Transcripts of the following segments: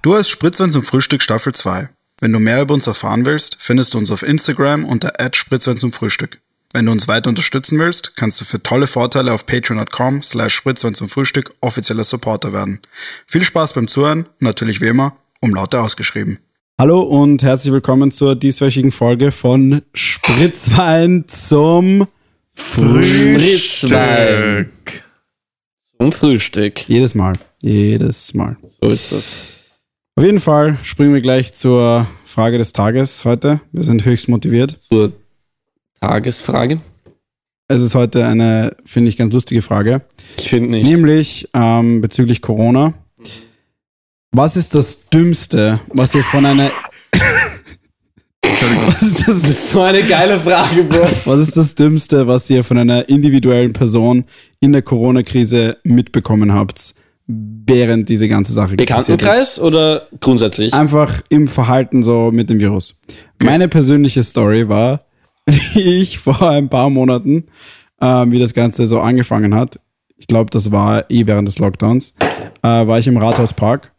Du hast Spritzwein zum Frühstück Staffel 2. Wenn du mehr über uns erfahren willst, findest du uns auf Instagram unter Spritzwein zum Frühstück. Wenn du uns weiter unterstützen willst, kannst du für tolle Vorteile auf patreon.com slash Spritzwein zum Frühstück offizieller Supporter werden. Viel Spaß beim Zuhören und natürlich wie immer, um Laute ausgeschrieben. Hallo und herzlich willkommen zur dieswöchigen Folge von Spritzwein zum Spritzwein. Zum Frühstück. Jedes Mal. Jedes Mal. So ist das. Auf jeden Fall springen wir gleich zur Frage des Tages heute. Wir sind höchst motiviert. Zur Tagesfrage. Es ist heute eine, finde ich, ganz lustige Frage. Ich finde nicht. Nämlich ähm, bezüglich Corona. Was ist das Dümmste, was ihr von einer. was, ist das, das ist so eine geile Frage, Bro. was ist das Dümmste, was ihr von einer individuellen Person in der Corona-Krise mitbekommen habt, während diese ganze Sache Bekanntenkreis oder grundsätzlich? Einfach im Verhalten so mit dem Virus. Meine persönliche Story war, wie ich vor ein paar Monaten, ähm, wie das Ganze so angefangen hat, ich glaube, das war eh während des Lockdowns, äh, war ich im Rathauspark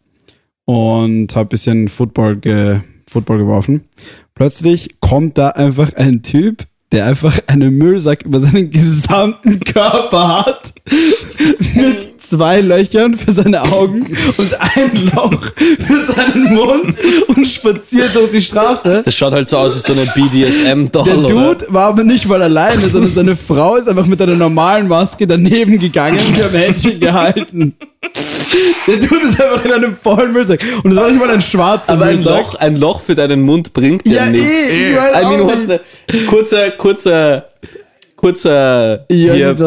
und habe bisschen Football, ge Football geworfen. Plötzlich kommt da einfach ein Typ, der einfach einen Müllsack über seinen gesamten Körper hat, mit zwei Löchern für seine Augen und ein Loch für seinen Mund und spaziert durch die Straße. Das schaut halt so aus wie so eine BDSM-Doll. Der Dude war aber nicht mal alleine, sondern seine Frau ist einfach mit einer normalen Maske daneben gegangen und hat Händchen gehalten. Der Dude ist einfach in einem vollen Müllsack. Und es war nicht mal ein schwarzer Aber Müllsack. ein Loch, ein Loch für deinen Mund bringt ja, Ja, nichts. eh, ich weiß I mean, auch nicht. the, kurzer, kurzer, kurzer hier, nicht,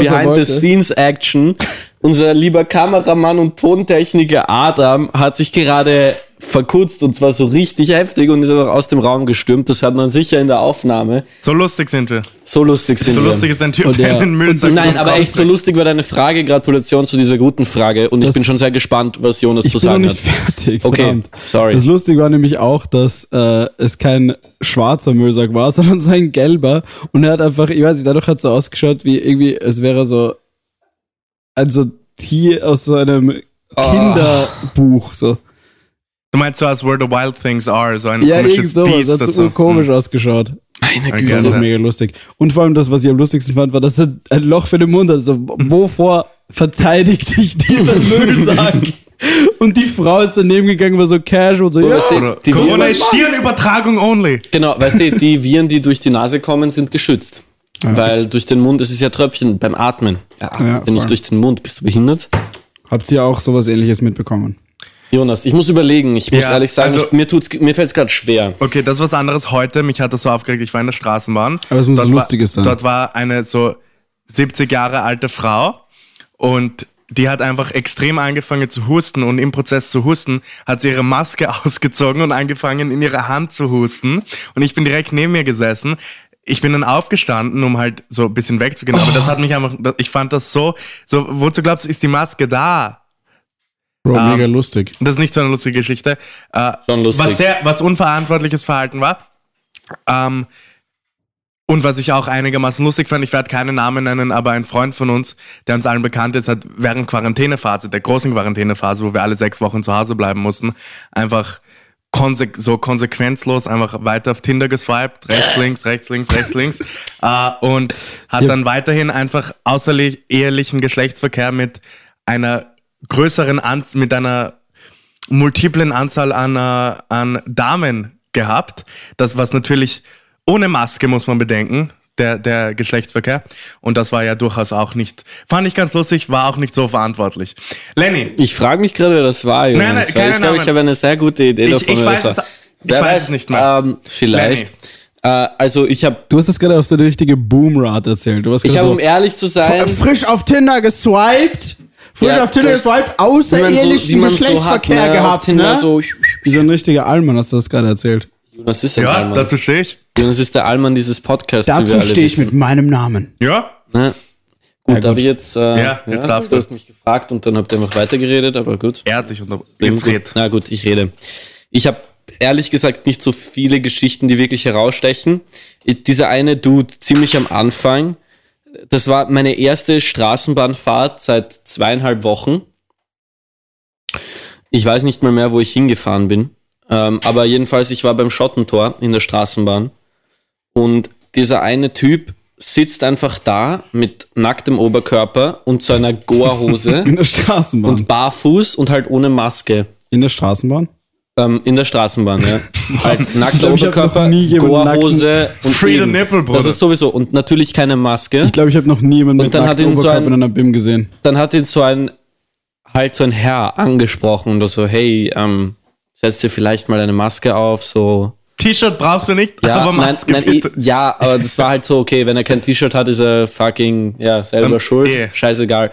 er. Unser lieber Kameramann und Tontechniker Adam hat sich gerade verkutzt und zwar so richtig heftig und ist einfach aus dem Raum gestürmt. Das hört man sicher in der Aufnahme. So lustig sind wir. So lustig sind So wir. lustig ist ein Typ, Und der der- einen Müllsack Nein, ins aber echt so lustig war deine Frage. Gratulation zu dieser guten Frage und ich Das- bin schon sehr gespannt, was Jonas Ich zu bin noch sagen nicht hat. fertig. Okay, verdammt. sorry. Das Lustige war nämlich auch, dass äh, es kein schwarzer Müllsack war, sondern so ein gelber. Und er hat einfach, ich weiß nicht, dadurch hat es so ausgeschaut, wie irgendwie, es wäre so ein so Tier aus so einem Ah. Kinderbuch. So. Du meinst so, als Where the Wild Things Are, so ein Ja, komisches sowas. Biest. Hat das so so, komisch ausgeschaut. Meine Okay. Das Güte. war mega lustig. Und vor allem das, was ich am lustigsten fand, war, dass er ein Loch für den Mund hat. Also, wovor verteidigt dich dieser Müllsack? Und die Frau ist daneben gegangen, war so casual, so, ja, weißt du, Oder Die Corona ist Stirnübertragung only. Genau, weißt du, die Viren, die durch die Nase kommen, sind geschützt. Weil durch den Mund, es ist ja Tröpfchen beim Atmen. Ja, Ja, atme nicht durch den Mund. Bist du behindert? Habt ihr auch sowas ähnliches mitbekommen? Jonas, ich muss überlegen. Ich muss Ja, ehrlich sagen, also- ich, mir, tut's, mir fällt es gerade schwer. Okay, das ist was anderes heute. Mich hat das so aufgeregt. Ich war in der Straßenbahn. Aber es muss dort was war, Lustiges sein. Dort war eine so 70 Jahre alte Frau und die hat einfach extrem angefangen zu husten und im Prozess zu husten hat sie ihre Maske ausgezogen und angefangen in ihre Hand zu husten und ich bin direkt neben mir gesessen. Ich bin dann aufgestanden, um halt so ein bisschen wegzugehen, aber das hat mich einfach, ich fand das so, so, wozu glaubst du, ist die Maske da? Bro, Ähm, mega lustig. Das ist nicht so eine lustige Geschichte. Äh, Schon lustig. Was, sehr, was unverantwortliches Verhalten war. Ähm, und was ich auch einigermaßen lustig fand, ich werde keine Namen nennen, aber ein Freund von uns, der uns allen bekannt ist, hat während Quarantänephase, der großen Quarantänephase, wo wir alle sechs Wochen zu Hause bleiben mussten, einfach konse so konsequenzlos einfach weiter auf Tinder geswiped, rechts, links, rechts, links, rechts, links. äh, und hat Ja. dann weiterhin einfach außerehelichen Geschlechtsverkehr mit einer größeren Anzahl, mit einer multiplen Anzahl an, äh, an Damen gehabt. Das was natürlich ohne Maske muss man bedenken, der, der Geschlechtsverkehr. Und das war ja durchaus auch nicht, fand ich ganz lustig, war auch nicht so verantwortlich. Lenny, Ich frage mich gerade, wer das war, Jonas. Nein, nein, keine ich glaube, ich habe eine sehr gute Idee Ich- davon. ich weiß das war. es- ich weiß es nicht mehr. Ähm, vielleicht. Äh, also ich habe, Du hast das gerade auf so eine richtige Boomrate erzählt. Du hast ich habe, so um ehrlich zu sein, frisch auf Tinder geswiped, frisch Ja, auf Tinder geswiped, so, außerehelichen wie man so hat, Geschlechtsverkehr ne, gehabt, ne? so, Wie so ein richtiger Allmann hast du das gerade erzählt. Jonas ist ein ja, Allmann. dazu stehe ich. Jonas ist der Allmann dieses Podcasts, Dazu stehe ich wissen. mit meinem Namen. Ja, Ne? Gut, Ja, gut. ich jetzt, äh, Ja, jetzt darfst du du. hast mich gefragt und dann habt ihr einfach weitergeredet, aber gut. er hat dich unter... Jetzt red. Na gut, ich rede. Ich habe ehrlich gesagt nicht so viele Geschichten, die wirklich herausstechen. Dieser eine Dude ziemlich am Anfang, das war meine erste Straßenbahnfahrt seit zweieinhalb Wochen. Ich weiß nicht mal mehr, wo ich hingefahren bin. Ähm, aber jedenfalls, ich war beim Schottentor in der Straßenbahn. Und dieser eine Typ sitzt einfach da mit nacktem Oberkörper und so einer Goa-Hose In der Straßenbahn. und barfuß und halt ohne Maske. in der Straßenbahn? Ähm, in der Straßenbahn, ja. Halt nackter Oberkörper, Goa-Hose und Free the nipple, Bruder. Das ist sowieso. Und natürlich keine Maske. Ich glaube, ich habe noch nie jemanden mit dann hat nacktem ihn so Oberkörper ein- in einer BIM gesehen. dann hat ihn so ein, halt so ein Herr angesprochen und so, hey, ähm, setz dir vielleicht mal eine Maske auf, so. T-Shirt brauchst du nicht, Ja, aber nein, Maske nein, eh, bitte. ja, aber das war halt so, okay, wenn er kein T-Shirt hat, ist er fucking, ja, selber Ähm, schuld, eh. scheißegal.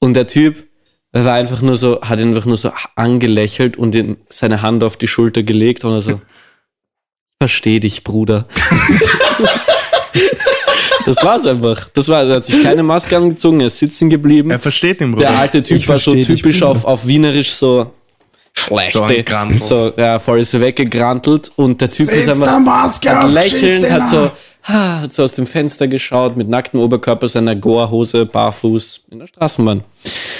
Und der Typ war einfach nur so, hat ihn einfach nur so angelächelt und ihn, seine Hand auf die Schulter gelegt und er so, versteh dich, Bruder. das war's einfach. Das war, er hat sich keine Maske angezogen, er ist sitzen geblieben. Er versteht den Bruder. Der alte Typ Ich war so typisch auf, auf Wienerisch so schlecht. So ein. So, ja, voll ist er weggegrantelt und der Typ ist einfach Maske hat lächelnd, hat so, ha, hat so aus dem Fenster geschaut, mit nacktem Oberkörper, seiner Goa-Hose, barfuß in der Straßenbahn.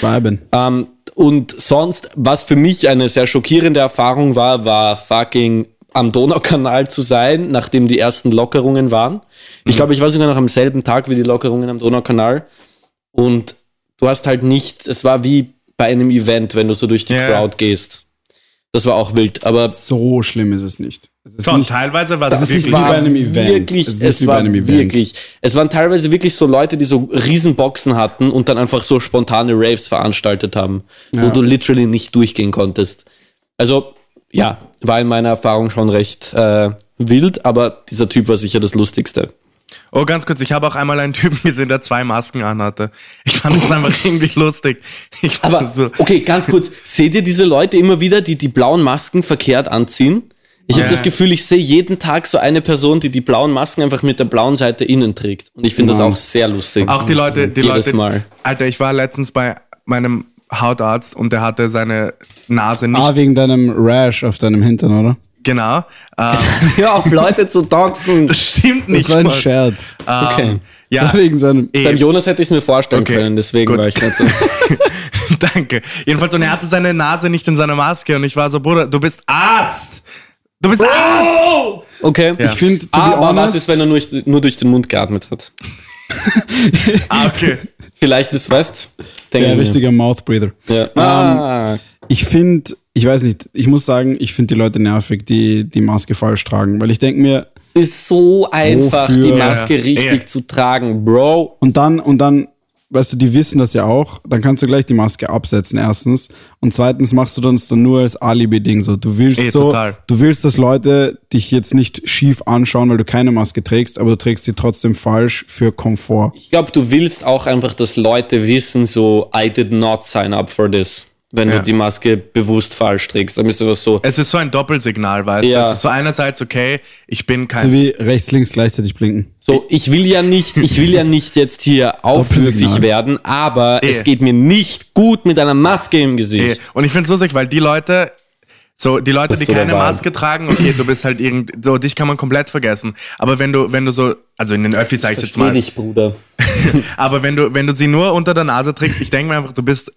Viben. Ähm, und sonst, was für mich eine sehr schockierende Erfahrung war, war fucking am Donaukanal zu sein, nachdem die ersten Lockerungen waren. Ich glaube, ich war sogar noch am selben Tag wie die Lockerungen am Donaukanal. Und du hast halt nicht, es war wie bei einem Event, wenn du so durch die Ja. Crowd gehst. Das war auch wild, aber So schlimm ist es nicht. Es ist Schon, nicht teilweise war das es ist wirklich. wie bei einem Event. Wirklich, Es es, ist nicht wie bei war einem Event. wirklich. Es waren teilweise wirklich so Leute, die so Riesenboxen hatten und dann einfach so spontane Raves veranstaltet haben, wo du literally nicht durchgehen konntest. Also, ja, war in meiner Erfahrung schon recht äh, wild, aber dieser Typ war sicher das Lustigste. Oh, ganz kurz, ich habe auch einmal einen Typen gesehen, der zwei Masken anhatte. Ich fand das einfach irgendwie lustig. Ich Aber, so, okay, ganz kurz. Seht ihr diese Leute immer wieder, die die blauen Masken verkehrt anziehen? Ich Ja. habe das Gefühl, ich sehe jeden Tag so eine Person, die die blauen Masken einfach mit der blauen Seite innen trägt. Und ich finde das Wow. auch sehr lustig. auch die Leute, die Jedes Leute. Mal. Alter, ich war letztens bei meinem Hautarzt und der hatte seine Nase nicht. Ah, wegen deinem Rash auf deinem Hintern, oder? Genau. Ähm, Hör auf, Leute zu doxen. das stimmt Das nicht. war ein Mann. Scherz. Ähm, Okay. Das Ja, wegen seinem. Beim Jonas hätte ich es mir vorstellen Okay, können, deswegen gut. war ich nicht so. Danke. Jedenfalls, und er hatte seine Nase nicht in seiner Maske und ich war so, Bruder, du bist Arzt! Du bist Arzt! Okay. Ja. Ich finde, be Aber was honest, ist, wenn er nur, nur durch den Mund geatmet hat? Ah, okay. Vielleicht ist, weißt denke der ich mir. richtige Mouthbreather. Ja. Ah, Ich finde, ich weiß nicht, ich muss sagen, ich finde die Leute nervig, die die Maske falsch tragen, weil ich denke mir, es ist so einfach, Wofür? die Maske Ja. richtig Ja. zu tragen, Bro. und dann, und dann, weißt du, die wissen das ja auch, dann kannst du gleich die Maske absetzen, erstens. Und zweitens machst du das dann nur als Alibi-Ding so. Du willst Eh, so, total. du willst, dass Leute dich jetzt nicht schief anschauen, weil du keine Maske trägst, aber du trägst sie trotzdem falsch für Komfort. Ich glaube, du willst auch einfach, dass Leute wissen, so, I did not sign up for this. Wenn Ja. du die Maske bewusst falsch trägst, dann bist du was so, Es ist so ein Doppelsignal, weißt Ja. du? Es ist so einerseits, okay, ich bin kein. So wie rechts, links gleichzeitig blinken. so, ich will ja nicht, ich will ja nicht jetzt hier Doppelsignal. werden, aber Eh. es geht mir nicht gut mit einer Maske im Gesicht. Und ich finde es lustig, weil die Leute, so die Leute, die so keine. Maske tragen, okay, du bist halt irgend, so dich kann man komplett vergessen. Aber wenn du, wenn du so, also in den Öffis sag ich jetzt mal, dich, Bruder. aber wenn du, wenn du sie nur unter der Nase trägst, ich denke mir einfach, du bist,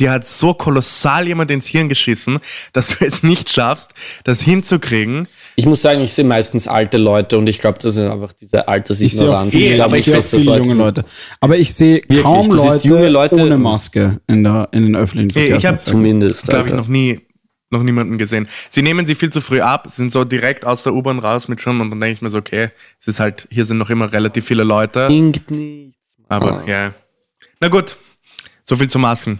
dir hat so kolossal jemand ins Hirn geschissen, dass du es nicht schaffst, das hinzukriegen. Ich muss sagen, ich sehe meistens alte Leute und ich glaube, das ist einfach diese Ich Altersignoranz. viele, Eh, aber ich ich sehe viele junge sind- Leute. Aber ich sehe kaum Leute, junge Leute- ohne Maske in, der, in den öffentlichen Eh, ich hab Verkehrsmitteln. Zumindest. glaube ich, noch nie, noch niemanden gesehen. Sie nehmen sie viel zu früh ab, sind so direkt aus der U-Bahn raus mit schon und dann denke ich mir so, okay, es ist halt, hier sind noch immer relativ viele Leute, Bringt nichts. aber ja. Na gut, so viel zu Masken.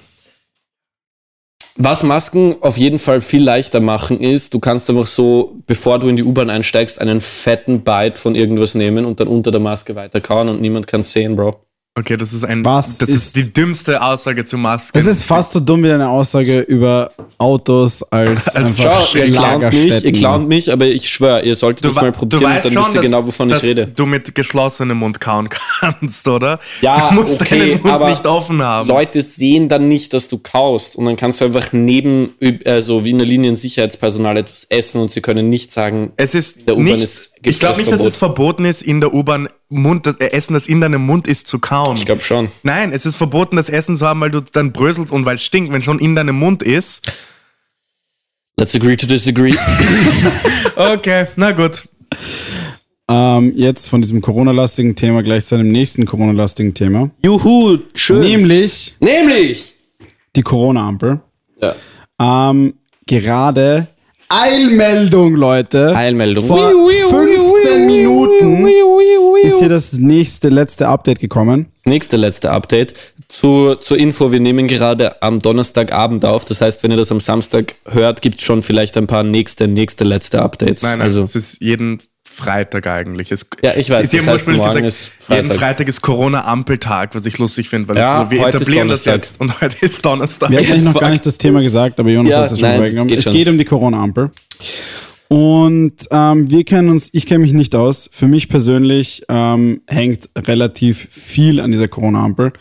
Was Masken auf jeden Fall viel leichter machen ist, du kannst einfach so, bevor du in die U-Bahn einsteigst, einen fetten Bite von irgendwas nehmen und dann unter der Maske weiterkauen und niemand kann sehen, Bro. Okay, das ist ein, Was das ist- ist, die dümmste Aussage zu Masken. Es ist fast so dumm wie deine Aussage über Autos als, Als einfach Schau, ihr clownt mich, ihr clownt mich, aber ich schwöre, ihr solltet das wa- mal probieren dann wisst ihr genau, wovon ich dass rede. du mit geschlossenem Mund kauen kannst, oder? Ja, du musst okay, deinen Mund aber nicht offen haben. Leute sehen dann nicht, dass du kaust und dann kannst du einfach neben, also wie in der Linie Sicherheitspersonal etwas essen und sie können nicht sagen, Es ist der U-Bahn ist ich glaube nicht, dass es Verbot. verboten ist, in der U-Bahn Mund, das äh, Essen, das in deinem Mund ist, zu kauen. ich glaube schon. Nein, es ist verboten, das Essen zu haben, weil du dann bröselst und weil es stinkt. Wenn schon in deinem Mund ist, Let's agree to disagree. Okay, na gut. Ähm, jetzt von diesem Corona-lastigen Thema gleich zu einem nächsten Corona-lastigen Thema. Juhu, schön. Nämlich Nämlich. die Corona-Ampel. Ja. Ähm, gerade Eilmeldung, Leute. Eilmeldung. Vor 15 Minuten ist hier das nächste, letzte Update gekommen. Das nächste letzte Update. Zu, zur Info, wir nehmen gerade am Donnerstagabend auf. Das heißt, wenn ihr das am Samstag hört, gibt es schon vielleicht ein paar nächste, nächste, letzte Updates. Nein, nein, also, es ist jeden Freitag eigentlich. Es, Ja, ich weiß, Sie das haben heißt, gesagt, ist jeden Freitag. Freitag ist Corona-Ampeltag, was ich lustig finde, weil Ja, es so, wir etablieren das jetzt und heute ist Donnerstag. Wir haben eigentlich noch gar nicht das Thema gesagt, aber Jonas Ja, hat es schon vorweggenommen. Es geht um die Corona-Ampel. Und ähm, wir kennen uns, ich kenne mich nicht aus. Für mich persönlich ähm, hängt relativ viel an dieser Corona-Ampel.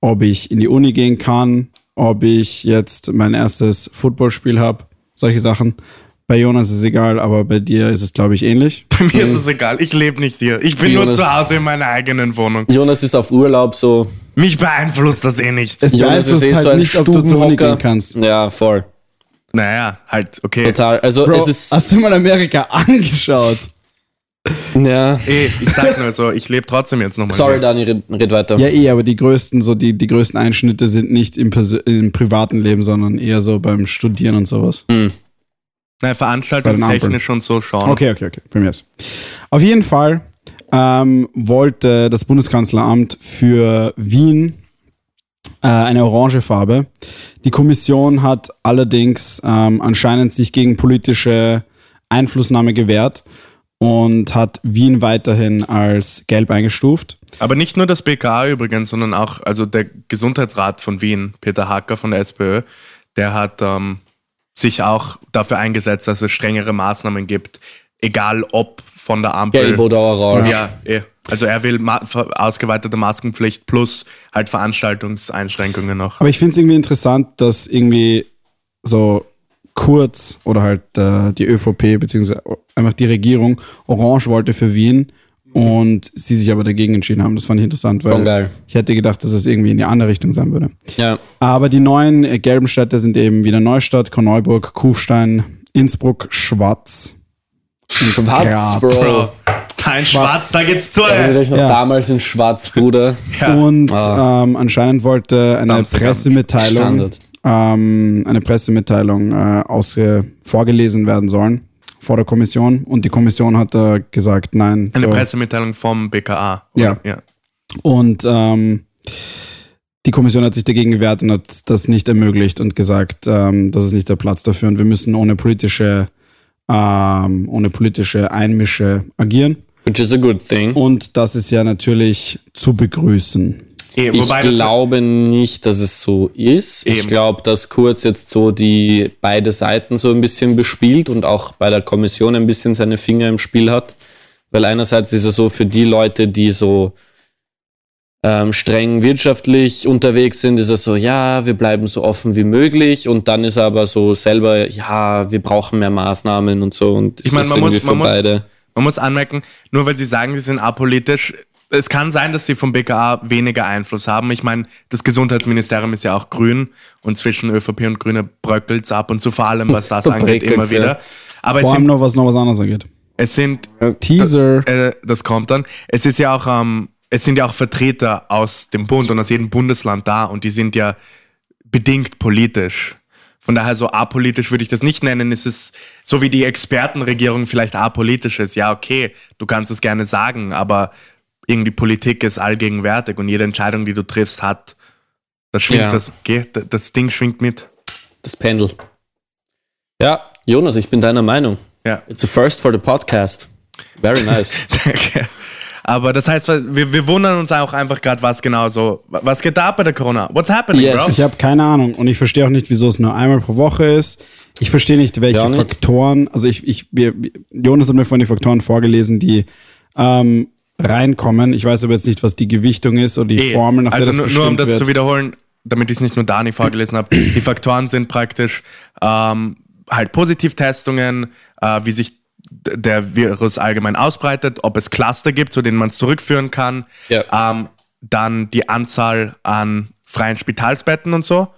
Ob ich in die Uni gehen kann, ob ich jetzt mein erstes Footballspiel habe, solche Sachen. Bei Jonas ist es egal, aber bei dir ist es, glaube ich, ähnlich. Bei mir ist es egal, ich lebe nicht hier. Ich bin nur Jonas- zu Hause in meiner eigenen Wohnung. Jonas ist auf Urlaub, so. Mich beeinflusst das eh nicht. Es Jonas ist eh halt so ein nicht, ob du zur Uni gehen kannst. Ja, voll. Naja, halt, okay. Total. Also, Bro, es ist. hast du mal Amerika angeschaut? Ja. Eh, ich sag nur so, ich lebe trotzdem jetzt nochmal. Sorry, Dani, red, red weiter. Ja, eh, aber die größten, so die, die größten Einschnitte sind nicht im, Persö- im privaten Leben, sondern eher so beim Studieren und sowas. Naja, Bei den veranstaltungstechnisch und so schauen. Okay, okay, okay. Ist. Auf jeden Fall ähm, wollte das Bundeskanzleramt für Wien eine orange Farbe. Die Kommission hat allerdings ähm, anscheinend sich gegen politische Einflussnahme gewehrt und hat Wien weiterhin als gelb eingestuft. Aber nicht nur das BKA übrigens, sondern auch also der Gesundheitsrat von Wien, Peter Hacker von der SPÖ, der hat ähm, sich auch dafür eingesetzt, dass es strengere Maßnahmen gibt, egal ob von der Ampel. Gelb oder orange. Ja, eh. Also er will ma ausgeweitete Maskenpflicht plus halt Veranstaltungseinschränkungen noch. Aber ich finde es irgendwie interessant, dass irgendwie so Kurz oder halt äh, die ÖVP beziehungsweise einfach die Regierung Orange wollte für Wien und sie sich aber dagegen entschieden haben. Das fand ich interessant, weil geil. ich hätte gedacht, dass es irgendwie in die andere Richtung sein würde. Ja. Aber die neuen äh, gelben Städte sind eben wieder Neustadt, Korneuburg, Kufstein, Innsbruck, Schwarz, Graz. Bro. Kein Schwarz, da geht's zu. Erinnert euch noch Ja. damals in Schwarz, Bruder. Ja. Und Ah. ähm, anscheinend wollte eine Amsterdam. Pressemitteilung, ähm, eine Pressemitteilung äh, ausge vorgelesen werden sollen vor der Kommission. Und die Kommission hat äh, gesagt, nein. Eine so. Pressemitteilung vom BKA. Ja. ja. Und ähm, die Kommission hat sich dagegen gewehrt und hat das nicht ermöglicht und gesagt, ähm, das ist nicht der Platz dafür und wir müssen ohne politische, ähm, ohne politische Einmische agieren. Which is a good thing. Und das ist ja natürlich zu begrüßen. Eh, Ich glaube nicht, dass es so ist. Ich Eben. glaube, dass Kurz jetzt so die beide Seiten so ein bisschen bespielt und auch bei der Kommission ein bisschen seine Finger im Spiel hat. Weil einerseits ist er so für die Leute, die so ähm, streng wirtschaftlich unterwegs sind, ist er so, ja, wir bleiben so offen wie möglich. Und dann ist er aber so selber, ja, wir brauchen mehr Maßnahmen und so. Und Ich meine, man muss- irgendwie man für muss- beide. Man muss anmerken, nur weil sie sagen, sie sind apolitisch, es kann sein, dass sie vom BKA weniger Einfluss haben. Ich meine, das Gesundheitsministerium ist ja auch grün und zwischen ÖVP und Grüne bröckelt es ab und zu, vor allem was das Da angeht, immer ja. wieder. Aber es Vor allem sind, noch, was noch was anderes angeht. es sind Teaser. äh, das kommt dann. Es ist ja auch, ähm, es sind ja auch Vertreter aus dem Bund und aus jedem Bundesland da und die sind ja bedingt politisch. Von daher so apolitisch würde ich das nicht nennen. Es ist so wie die Expertenregierung vielleicht apolitisch ist. Ja, okay, du kannst es gerne sagen, aber irgendwie Politik ist allgegenwärtig und jede Entscheidung, die du triffst, hat, das schwingt Ja. das, okay, das- Ding schwingt mit. Das Pendel. Ja, Jonas, ich bin deiner Meinung. Ja. It's a first for the podcast. Very nice. Danke. Aber das heißt, wir, wir wundern uns auch einfach gerade, was genau so, was geht da ab bei der Corona? What's happening, Yes. bro? Ich habe keine Ahnung und ich verstehe auch nicht, wieso es nur einmal pro Woche ist. Ich verstehe nicht, welche Ja, nicht. Faktoren, also ich, ich, wir, Jonas hat mir vorhin die Faktoren vorgelesen, die ähm, reinkommen. Ich weiß aber jetzt nicht, was die Gewichtung ist oder die Eh, Formel, nach also der das nur, nur um das wird. zu wiederholen, damit ich es nicht nur Dani vorgelesen habe, die Faktoren sind praktisch ähm, halt Positivtestungen, äh, wie sich der Virus allgemein ausbreitet, ob es Cluster gibt, zu denen man es zurückführen kann, Ja. ähm, dann die Anzahl an freien Spitalsbetten und so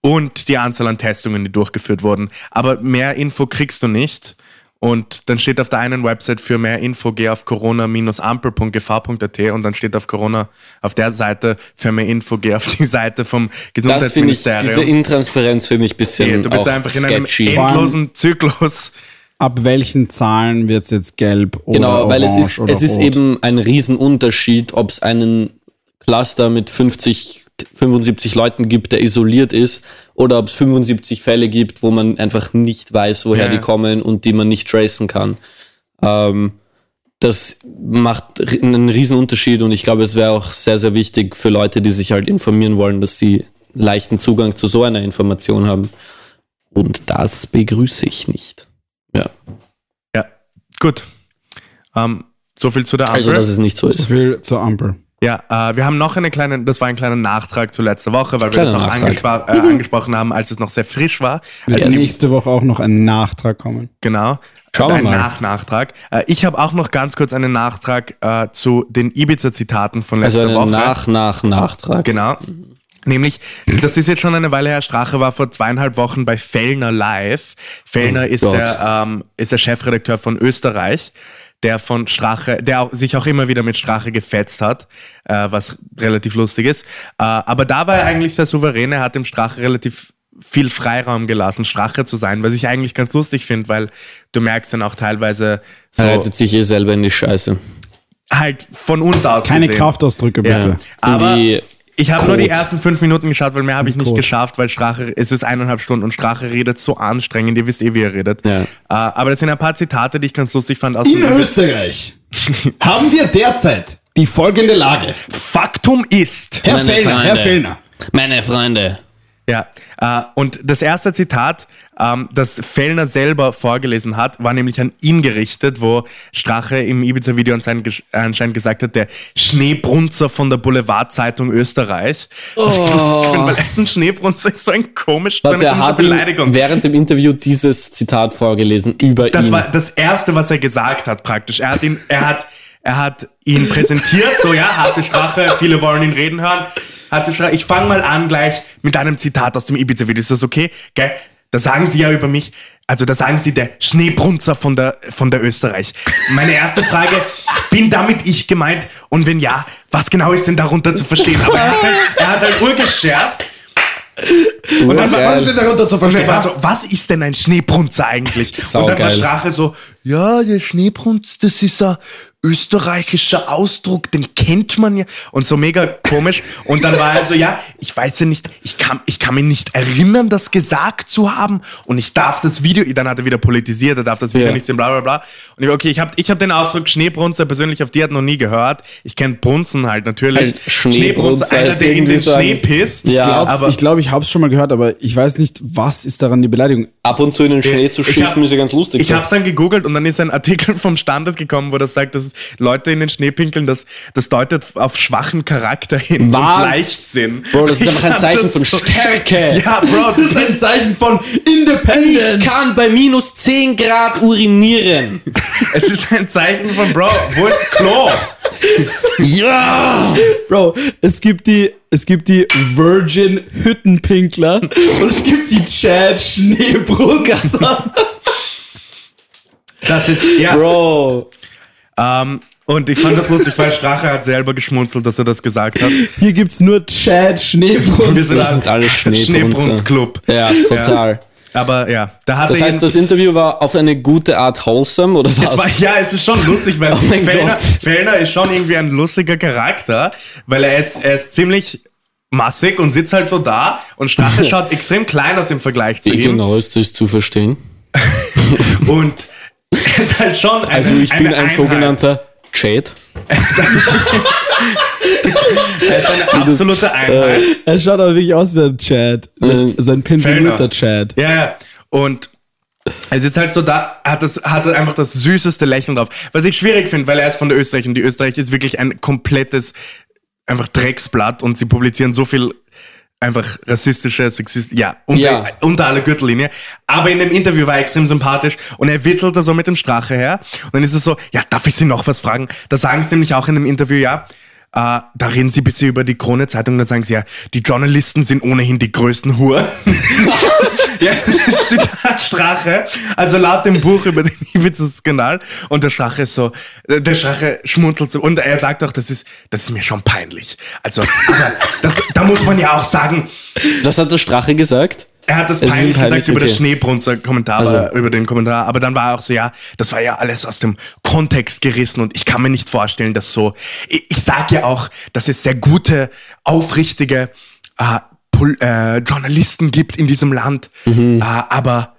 und die Anzahl an Testungen, die durchgeführt wurden. Aber mehr Info kriegst du nicht. Und dann steht auf der einen Website für mehr Info, geh auf corona-ampel.gv.at und dann steht auf Corona auf der Seite für mehr Info, geh auf die Seite vom Das finde ich, diese Gesundheitsministerium. Intransparenz für mich ein bisschen Nee, du bist auch einfach in einem sketchy. endlosen Zyklus. Ab welchen Zahlen wird es jetzt gelb oder Genau, weil es orange ist, es ist rot? eben ein Riesenunterschied, ob es einen Cluster mit 50, 75 Leuten gibt, der isoliert ist, oder ob es 75 Fälle gibt, wo man einfach nicht weiß, woher Ja. die kommen und die man nicht tracen kann. Ähm, das macht einen Riesenunterschied und ich glaube, es wäre auch sehr, sehr wichtig für Leute, die sich halt informieren wollen, dass sie leichten Zugang zu so einer Information haben. Und das begrüße ich nicht. Ja, Ja, gut. Ähm, so viel zu der Ampel. also dass es nicht so So ist. viel zur Ampel. Ja, äh, wir haben noch eine kleine, das war ein kleiner Nachtrag zu letzter Woche, weil wir Kleiner das auch Nachtrag. angespro äh, angesprochen haben, als es noch sehr frisch war. Wird Als die- nächste Woche auch noch ein Nachtrag kommen. Genau. Schauen wir ein mal. Nach-Nachtrag. Äh, ich habe auch noch ganz kurz einen Nachtrag äh, zu den Ibiza-Zitaten von Also letzter einen Woche. Nach, Nach, Nachtrag. Genau. Nämlich, das ist jetzt schon eine Weile her, Strache war vor zweieinhalb Wochen bei Fellner Live. Fellner Oh ist, Gott. der, ähm, ist der Chefredakteur von Österreich, der von Strache, der auch, sich auch immer wieder mit Strache gefetzt hat, äh, was relativ lustig ist. Äh, aber da war er eigentlich sehr souverän, er hat dem Strache relativ viel Freiraum gelassen, Strache zu sein, was ich eigentlich ganz lustig finde, weil du merkst dann auch teilweise so Er rettet sich eh selber in die Scheiße. halt von uns aus Keine gesehen. Kraftausdrücke, bitte. Ja. Aber die ich habe nur die ersten fünf Minuten geschaut, weil mehr habe ich nicht Code. geschafft, weil Strache, es ist eineinhalb Stunden und Strache redet so anstrengend, ihr wisst eh, wie er redet. Ja. Äh, aber das sind ein paar Zitate, die ich ganz lustig fand aus dem Österreich haben wir derzeit die folgende Lage. Faktum ist. Herr Fellner, Herr. Fellner. Meine Freunde. Ja, äh, und das erste Zitat, ähm, das Fellner selber vorgelesen hat, war nämlich an ihn gerichtet, wo Strache im Ibiza-Video anscheinend, ges- anscheinend gesagt hat, der Schneebrunzer von der Boulevardzeitung Österreich. Was ich lustig finde, weil ein Schneebrunzer ist so ein komisch, so eine Warte, er komische hat ihm Beleidigung. während dem Interview dieses Zitat vorgelesen über Das ihn. war das erste, was er gesagt hat, praktisch. Er hat ihn, er hat, er hat ihn präsentiert, so ja, harte Sprache, viele wollen ihn reden hören. Ich fange mal an gleich mit einem Zitat aus dem Ibiza-Video. Ist das okay? Gell? Da sagen sie ja über mich, also da sagen sie der Schneebrunzer von der, von der Österreich. Meine erste Frage, bin damit ich gemeint? Und wenn ja, was genau ist denn darunter zu verstehen? Aber er hat halt, er hat halt urgescherzt. Und war, Was ist denn darunter zu er verstehen? war so, was ist denn ein Schneebrunzer eigentlich? und dann war Saugeil. Strache so, ja, der Schneebrunz, das ist ein österreichischer Ausdruck, den kennt man ja. Und so mega komisch. Und dann war er so, ja, ich weiß ja nicht, ich kann, ich kann mich nicht erinnern, das gesagt zu haben. Und ich darf das Video, dann hat er wieder politisiert, er darf das Video Ja. nicht sehen, bla bla bla. Und ich war, okay, ich habe ich hab den Ausdruck Schneebrunzer persönlich auf die hat noch nie gehört. Ich kenne Brunzen halt natürlich. Halt, Schneebrunzer einer, ist der in den ein- Schnee pisst. Ja. Glaub's- aber ich glaube, ich habe es schon mal gehört, aber ich weiß nicht, was ist daran die Beleidigung. Ab und zu in den Schnee zu Ich schiffen hab- ist ja ganz lustig. Ich habe es dann gegoogelt und dann ist ein Artikel vom Standard gekommen, wo das sagt, dass Leute in den Schnee pinkeln, das, das deutet auf schwachen Charakter hin Was? und Leichtsinn. Bro, das ist einfach ein Zeichen von so- Stärke. Ja, Bro, das ist, ein Zeichen von Independence. Ich kann bei minus 10 Grad urinieren. es ist ein Zeichen von Bro, wo ist Klo? ja! Bro, es gibt die, es gibt die Virgin Hüttenpinkler und es gibt die Chad Schneebrunzer. Das ist, ja. Bro. Ähm, und ich fand das lustig, weil Strache hat selber geschmunzelt, dass er das gesagt hat. Hier gibt's nur Chad Schneebrunzer. Wir sind, Das sind alle Schneebrunzer. Schneebrunzclub. Ja, total. Aber ja, da hat Das heißt, ihn- das Interview war auf eine gute Art wholesome, oder was? Es war, ja, es ist schon lustig, weil Oh mein Fellner, Gott. Fellner ist schon irgendwie ein lustiger Charakter, weil er ist, er ist ziemlich massig und sitzt halt so da und Strache schaut extrem klein aus im Vergleich zu ihm. genau ist das zu verstehen? Und er ist halt schon eine, Also ich bin ein Einheit. sogenannter Chad. Er ist eine absolute Einheit. Er schaut aber wirklich aus wie ein Chad. So, so ein pensionierter Chad. Ja, ja. Und er sitzt halt so da, hat, das, hat einfach das süßeste Lächeln drauf. Was ich schwierig finde, weil er ist von der Österreich und die Österreich ist wirklich ein komplettes, einfach Drecksblatt und sie publizieren so viel einfach rassistische, sexistische, ja, unter, Ja. unter aller Gürtellinie. Aber in dem Interview war er extrem sympathisch und er wittelt da so mit dem Strache her. Und dann ist es so, ja, darf ich Sie noch was fragen? Da sagen sie nämlich auch in dem Interview, ja, äh, da reden sie ein bisschen über die Krone-Zeitung, dann sagen sie ja, die Journalisten sind ohnehin die größten Huren. ja, das ist Zitat Strache. Also laut dem Buch über den Ibiza-Skandal. Und der Strache ist so, der Strache schmunzelt so. Und er sagt auch, das ist, das ist mir schon peinlich. Also, aber das, da muss man ja auch sagen, Was hat der Strache gesagt? Er hat das Es peinlich peinlich, gesagt über okay. das Schneebrunzer-Kommentar, Also- aber- über den Kommentar, aber dann war er auch so, ja, das war ja alles aus dem Kontext gerissen und ich kann mir nicht vorstellen, dass so, ich, ich sage ja auch, dass es sehr gute, aufrichtige äh, Pol äh, Journalisten gibt in diesem Land, Mhm. äh, aber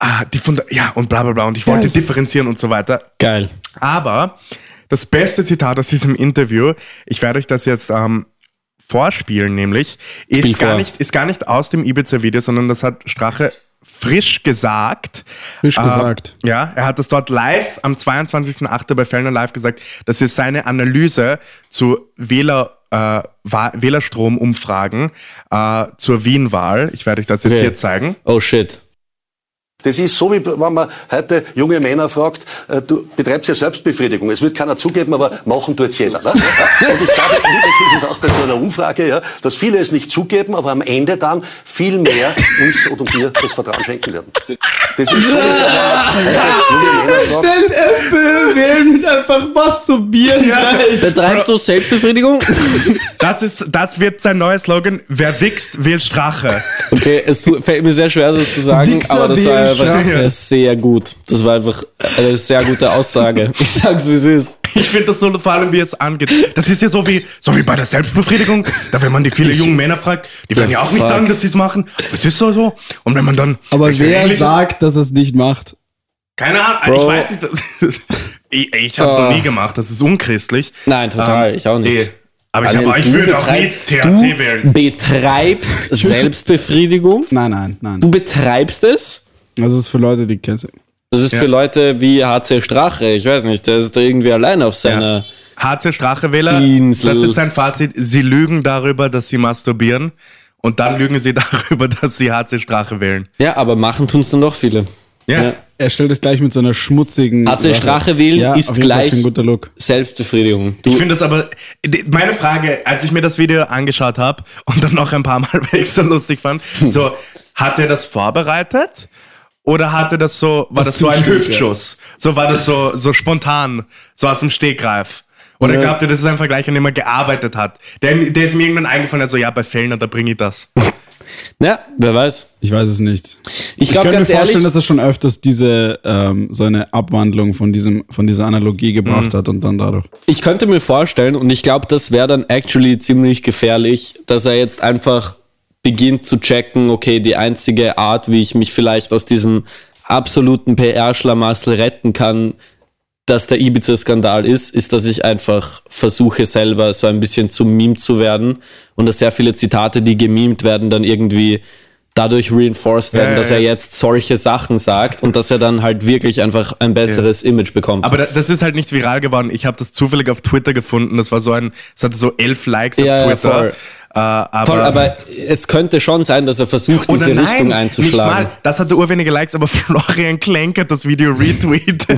äh, die von ja und bla bla bla und ich wollte differenzieren und so weiter. Geil. Aber das beste Zitat aus diesem Interview, ich werde euch das jetzt ähm, vorspielen, nämlich, Spiel ist gar, vor. nicht, ist gar nicht aus dem Ibiza-Video, sondern das hat Strache frisch gesagt. Frisch Äh, gesagt. Ja, er hat das dort live am 22.08. bei Fellner Live gesagt. Das ist seine Analyse zu Wähler, äh, Wählerstromumfragen äh, zur Wien-Wahl. Ich werde euch das jetzt Okay. hier zeigen. Oh shit. Das ist so, wie wenn man heute junge Männer fragt, äh, du betreibst ja Selbstbefriedigung. Es wird keiner zugeben, aber machen tut's jeder. Ne? Und ich glaube, das ist auch bei so einer Umfrage, ja, dass viele es nicht zugeben, aber am Ende dann viel mehr uns oder dir das Vertrauen schenken werden. Das ist so, wie wenn man junge Männer fragt, Stellt FPÖ wählen mit einfach masturbieren gleich. Betreibst du Selbstbefriedigung? Das, ist, das wird sein neuer Slogan. Wer wichst, wählt Strache. Okay, es fällt mir sehr schwer, das zu sagen, Wichser aber das war einfach Strache. sehr gut. Das war einfach eine sehr gute Aussage. Ich sag's, wie es ist. Ich finde das so, vor allem wie es angeht. Das ist ja so wie, so wie bei der Selbstbefriedigung. Da, wenn man die viele jungen Männer fragt, die werden ja auch nicht fuck. sagen, dass sie es machen. Aber es ist so so. Und wenn man dann. Aber wer sagt, dass es nicht macht? Keine Ahnung, Bro. ich weiß nicht. Ich ich habe es Ah. noch nie gemacht. Das ist unchristlich. Nein, total, ich auch nicht. eh. Aber ich, hab, ich du würde auch nie THC du wählen. betreibst Selbstbefriedigung. Nein, nein, nein. Du betreibst es. Das ist für Leute, die kennen Das ist Ja. für Leute wie HC Strache. Ich weiß nicht, der ist da irgendwie allein auf seiner. HC Strachewähler, das ist sein Fazit. Sie lügen darüber, dass sie masturbieren. Und dann lügen sie darüber, dass sie HC Strache wählen. Ja, aber machen tun's dann doch viele. Ja. Ja. Er stellt es gleich mit so einer schmutzigen. HC. Strache wählen ja, ist gleich kein guter Look. Selbstbefriedigung. Ich Du, finde das aber, meine Frage, als ich mir das Video angeschaut habe und dann noch ein paar Mal, weil ich es so lustig fand, so, hat er das vorbereitet? Oder hatte das so, war das, Das so ein stimmt, ja. Hüftschuss? So war das so, so spontan, so aus dem Stegreif? Oder Ja. glaubt ihr, das ist ein Vergleich, an dem er gearbeitet hat? Der, der ist mir irgendwann eingefallen, also ja, bei Fellner, da bringe ich das. ja, wer weiß. Ich weiß es nicht. Ich Ich glaube kann mir vorstellen, ehrlich, dass er schon öfters diese ähm, so eine Abwandlung von diesem von dieser Analogie gebracht hat und dann dadurch. ich könnte mir vorstellen, und ich glaube, das wäre dann actually ziemlich gefährlich, dass er jetzt einfach beginnt zu checken, okay, die einzige Art, wie ich mich vielleicht aus diesem absoluten PR-Schlamassel retten kann, dass der Ibiza-Skandal ist, ist, dass ich einfach versuche, selber so ein bisschen zum Meme zu werden und dass sehr viele Zitate, die gemimt werden, dann irgendwie dadurch reinforced werden, ja, dass er ja. jetzt solche Sachen sagt und dass er dann halt wirklich einfach ein besseres Image bekommt. Aber da- das ist halt nicht viral geworden. Ich habe das zufällig auf Twitter gefunden. Das war so ein, es hatte so elf Likes Ja, ja, auf Twitter. voll. Äh, aber, Voll, aber es könnte schon sein, dass er versucht, diese nein, Richtung Nicht einzuschlagen. mal, das hatte urwenige Likes, aber Florian Klenk hat das Video retweetet.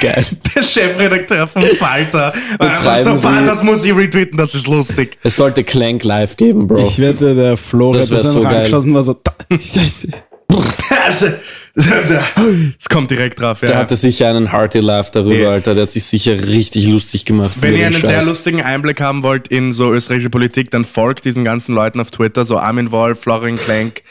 Geil. Der Chefredakteur vom Falter. Betreiben so, "Bah, Sie- das muss ich retweeten, das ist lustig. Es sollte Clank live geben, Bro. Ich wette, der Flo hat Das das wär so geil. angeschaut und war so. Es kommt direkt drauf, Der ja. hatte sicher einen Hearty Laugh darüber, Ja. Alter. Der hat sich sicher richtig lustig gemacht. Wenn ihr einen sehr Scheiß. lustigen Einblick haben wollt in so österreichische Politik, dann folgt diesen ganzen Leuten auf Twitter, so Armin Wolf, Florian Klenk,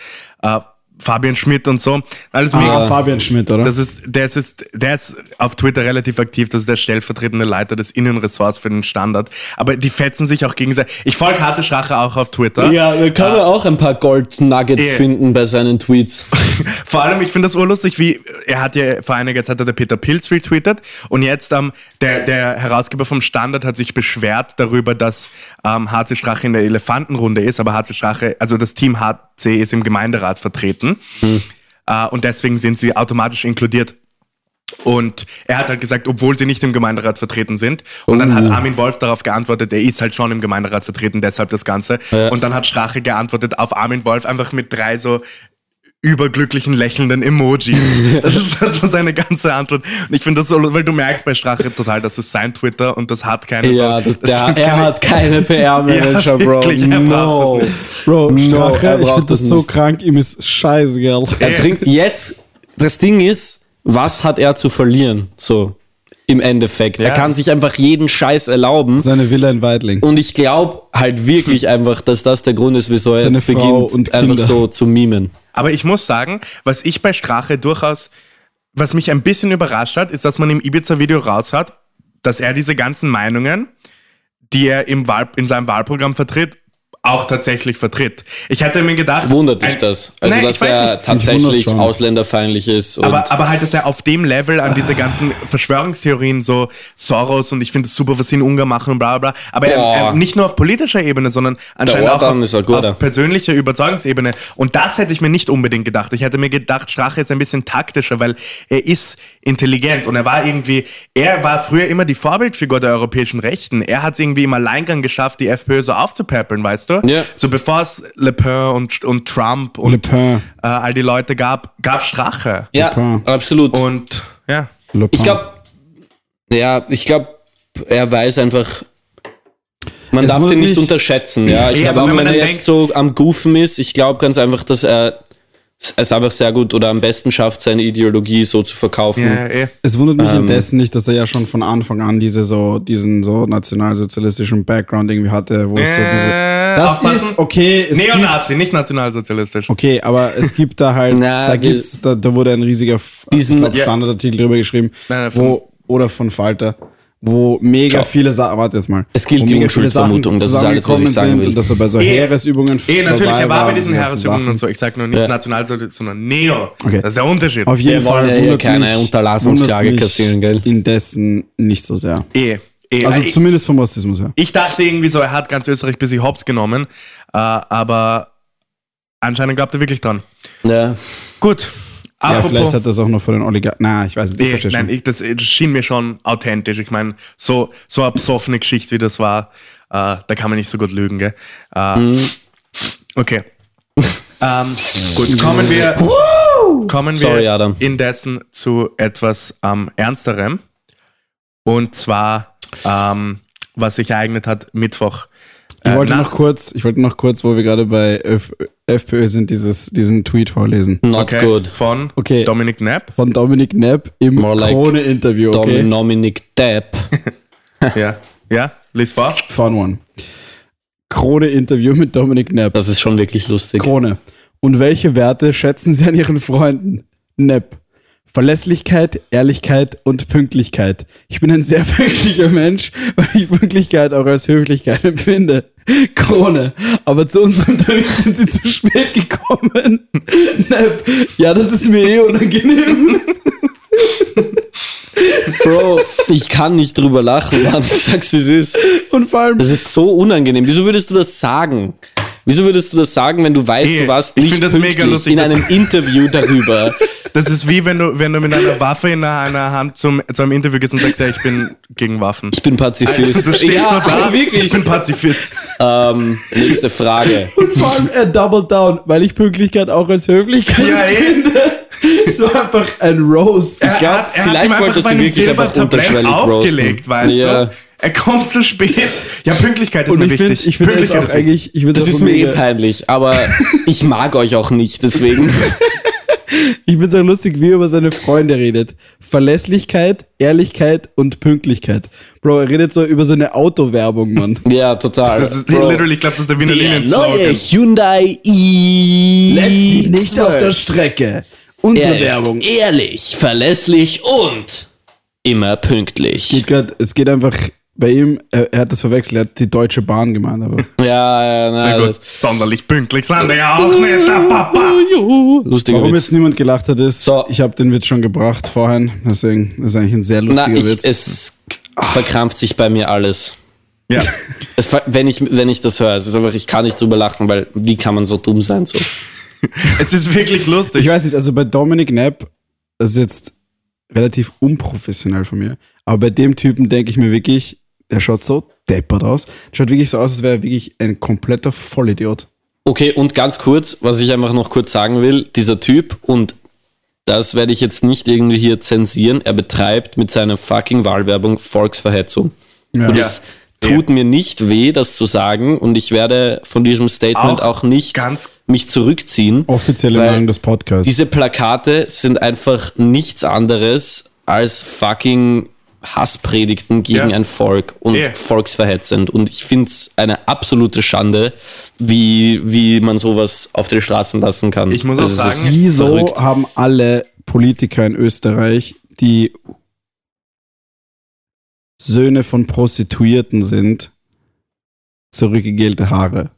äh, Fabian Schmidt und so. Alles mega. Ah, Fabian Schmidt, oder? Das ist, der ist, der ist auf Twitter relativ aktiv. Das ist der stellvertretende Leiter des Innenressorts für den Standard. Aber die fetzen sich auch gegenseitig. Ich folge Harte Strache auch auf Twitter. Ja, da kann er auch ein paar Gold Nuggets Ja. finden bei seinen Tweets. Vor allem, ich finde das urlustig, wie er hat ja vor einiger Zeit hat der Peter Pilz retweetet und jetzt ähm, der, der Herausgeber vom Standard hat sich beschwert darüber, dass ähm, HC Strache in der Elefantenrunde ist, aber HC Strache, also das Team HC ist im Gemeinderat vertreten äh, und deswegen sind sie automatisch inkludiert. Und er hat halt gesagt, obwohl sie nicht im Gemeinderat vertreten sind. Und dann hat Armin Wolf darauf geantwortet, er ist halt schon im Gemeinderat vertreten, deshalb das Ganze. Ja. Und dann hat Strache geantwortet auf Armin Wolf einfach mit drei so überglücklichen, lächelnden Emojis. Das ist das war seine ganze Antwort. Und ich finde das so, weil du merkst bei Strache total, das ist sein Twitter und das hat keine Ja, so, das, der, hat er keine- hat keine PR-Manager, Ja, Bro. wirklich, er braucht no. das Bro, No, Strache, er ich finde das das so nicht. krank, ihm ist scheißegal. Er trinkt jetzt, das Ding ist, was hat er zu verlieren? So, im Endeffekt. Ja. Er kann sich einfach jeden Scheiß erlauben. Seine Villa in Weidling. Und ich glaube halt wirklich einfach, dass das der Grund ist, wieso er Seine jetzt Frau beginnt, und einfach so zu mimen. Aber ich muss sagen, was ich bei Strache durchaus, was mich ein bisschen überrascht hat, ist, dass man im Ibiza-Video raus hat, dass er diese ganzen Meinungen, die er im Wahl, in seinem Wahlprogramm vertritt, auch tatsächlich vertritt. Ich hätte mir gedacht. Wundert dich ein- das? Also, Nein, dass er nicht. tatsächlich ausländerfeindlich ist. Und Aber, aber halt, dass er auf dem Level an diese ganzen Verschwörungstheorien, so Soros und ich finde es super, was sie in Ungarn machen und bla bla bla. Aber er, er, nicht nur auf politischer Ebene, sondern anscheinend auch auf, guter. auf persönlicher Überzeugungsebene. Und das hätte ich mir nicht unbedingt gedacht. Ich hätte mir gedacht, Strache ist ein bisschen taktischer, weil er ist intelligent und er war irgendwie, er war früher immer die Vorbildfigur der europäischen Rechten. Er hat es irgendwie im Alleingang geschafft, die FPÖ so aufzupäppeln, weißt du? Ja. So bevor es Le Pen und, und Trump und Le Pen. Äh, all die Leute gab, gab Strache. ja, absolut. Und ja. Le Ich glaube, ja, ich glaube, er weiß einfach, man Es darf den nicht unterschätzen. Ja, ich glaube aber auch, wenn er jetzt so am Goofen ist, ich glaube ganz einfach, dass er es einfach sehr gut oder am besten schafft, seine Ideologie so zu verkaufen. Ja, eh. Es wundert mich Ähm, indessen nicht, dass er ja schon von Anfang an diese so, diesen so nationalsozialistischen Background irgendwie hatte, wo es so diese. Äh, Das aufpassen. ist okay. Es gibt, Neonazi, nicht nationalsozialistisch. okay, aber es gibt da halt, Na, da gibt's, da, da wurde ein riesiger Diesen- Ja. Standardartikel drüber geschrieben, Nein, nein, von- wo, oder von Falter, wo mega Schau. viele Sachen, warte jetzt mal. Es gilt die mega viele Sachen Unschuldsvermutung, das ist alles, was ich zusammengekommen sagen sind will. Und dass er bei so Eh. Heeresübungen Eh, natürlich, er war bei diesen Heeresübungen Sachen. und so. Ich sag nur nicht Ja. Nationalsozialist, sondern Neo. Okay. Das ist der Unterschied. Auf jeden Wir wollen Fall ja hier wundert keine mich- Unterlassungsklage kassieren, gell? Indessen nicht so sehr. eh, eh. Also ich, zumindest vom Rassismus her. ich dachte irgendwie so, er hat ganz Österreich bis sich hops genommen. Äh, aber anscheinend glaubt er wirklich dran. Ja. Gut. Ja, vielleicht hat das auch noch von den Oligarchen. Na, ich weiß nicht, ich verstehe nein, schon. ich, das, das schien mir schon authentisch. Ich meine, so, so eine besoffene Geschichte, wie das war, äh, da kann man nicht so gut lügen, gell? Äh, Mhm. Okay. ähm, gut, kommen wir, kommen wir Sorry, Adam. indessen zu etwas ähm, Ernsterem. Und zwar, ähm, was sich ereignet hat, Mittwoch. Ich Äh, wollte noch kurz, ich wollte noch kurz, wo wir gerade bei F FPÖ sind, dieses, diesen Tweet vorlesen. Not okay, good. Von Okay. Dominik Knapp. Von Dominik Knapp im like Krone-Interview, okay? Dominic Depp. ja, ja, lies vor. Fun one. Krone-Interview mit Dominik Knapp. Das ist schon wirklich lustig. Krone. Und welche Werte schätzen Sie an Ihren Freunden? Knapp. Verlässlichkeit, Ehrlichkeit und Pünktlichkeit. Ich bin ein sehr pünktlicher Mensch, weil ich Pünktlichkeit auch als Höflichkeit empfinde. Krone. Aber zu unserem Termin sind Sie zu spät gekommen. Knapp. Ja, das ist mir eh unangenehm. Bro, ich kann nicht drüber lachen, Mann. Ich sag's, wie es ist. Und vor allem, Das ist so unangenehm. Wieso würdest du das sagen? Wieso würdest du das sagen, wenn du weißt, Eh, du warst ich nicht pünktlich mega lustig, in einem Interview darüber? Das ist wie wenn du, wenn du mit einer Waffe in einer Hand zum, zu einem Interview gehst und sagst, ja, ich bin gegen Waffen. Ich bin Pazifist. Also, du stehst ja, so da, wirklich. ich bin Pazifist. Ähm, nächste Frage. und vor allem er doubled down, weil ich Pünktlichkeit auch als Höflichkeit Ja, eh. empfinde. So einfach ein Roast. Ich glaub, vielleicht wolltest du wirklich einfach unterschwellig aufgelegt, roasten. weißt Ja. du? Er kommt zu spät. Ja, Pünktlichkeit ist Und mir ich finde, wichtig. ich finde auch ist eigentlich, ich Das ist mir eh peinlich, aber ich mag euch auch nicht, deswegen. Ich finde es auch lustig, wie er über seine Freunde redet. Verlässlichkeit, Ehrlichkeit und Pünktlichkeit. Bro, er redet so über seine Autowerbung, Mann. Ja, total. Das ist Bro. literally, ich glaube, das ist der Wiener Der neue Linien-Slogan. Hyundai i Lässt sie nicht auf der Strecke. Unsere er Werbung. Ist ehrlich, verlässlich und immer pünktlich. Geht grad, es geht einfach bei ihm, er, er hat das verwechselt, er hat die Deutsche Bahn gemeint, aber. Ja, ja, na, Na gut, sonderlich pünktlich sind wir ja auch nicht, der Papa. lustiger Warum Witz. jetzt niemand gelacht hat, ist, So. ich habe den Witz schon gebracht vorhin, deswegen ist eigentlich ein sehr Na, lustiger ich, Witz. es verkrampft sich bei mir alles. Ja. Es, wenn, ich, wenn ich das höre, es ist einfach, ich kann nicht drüber lachen, weil wie kann man so dumm sein? So. Es ist wirklich lustig. Ich weiß nicht, also bei Dominic Knapp, das ist jetzt relativ unprofessionell von mir, aber bei dem Typen denke ich mir wirklich, der schaut so deppert aus. Schaut wirklich so aus, als wäre er wirklich ein kompletter Vollidiot. Okay, und ganz kurz, was ich einfach noch kurz sagen will, dieser Typ, und das werde ich jetzt nicht irgendwie hier zensieren, er betreibt mit seiner fucking Wahlwerbung Volksverhetzung. Ja. Und es tut mir nicht weh, das zu sagen, und ich werde von diesem Statement Auch auch, nicht ganz- mich zurückziehen. Offizielle Meinung des Podcasts. Diese Plakate sind einfach nichts anderes als fucking Hasspredigten gegen Ja. ein Volk und Eh. volksverhetzend. Und ich finde es eine absolute Schande, wie, wie man sowas auf den Straßen lassen kann. Ich muss auch es ist sagen, Wieso verrückt. haben alle Politiker in Österreich, die Söhne von Prostituierten sind, zurückgegelte Haare?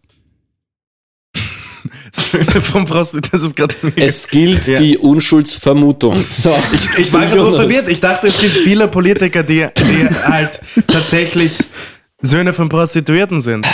Vom Prost, das ist gerade. Es gilt Ja. die Unschuldsvermutung. So. Ich, ich war gerade so verwirrt. Ich dachte, es gibt viele Politiker, die, die halt tatsächlich Söhne von Prostituierten sind.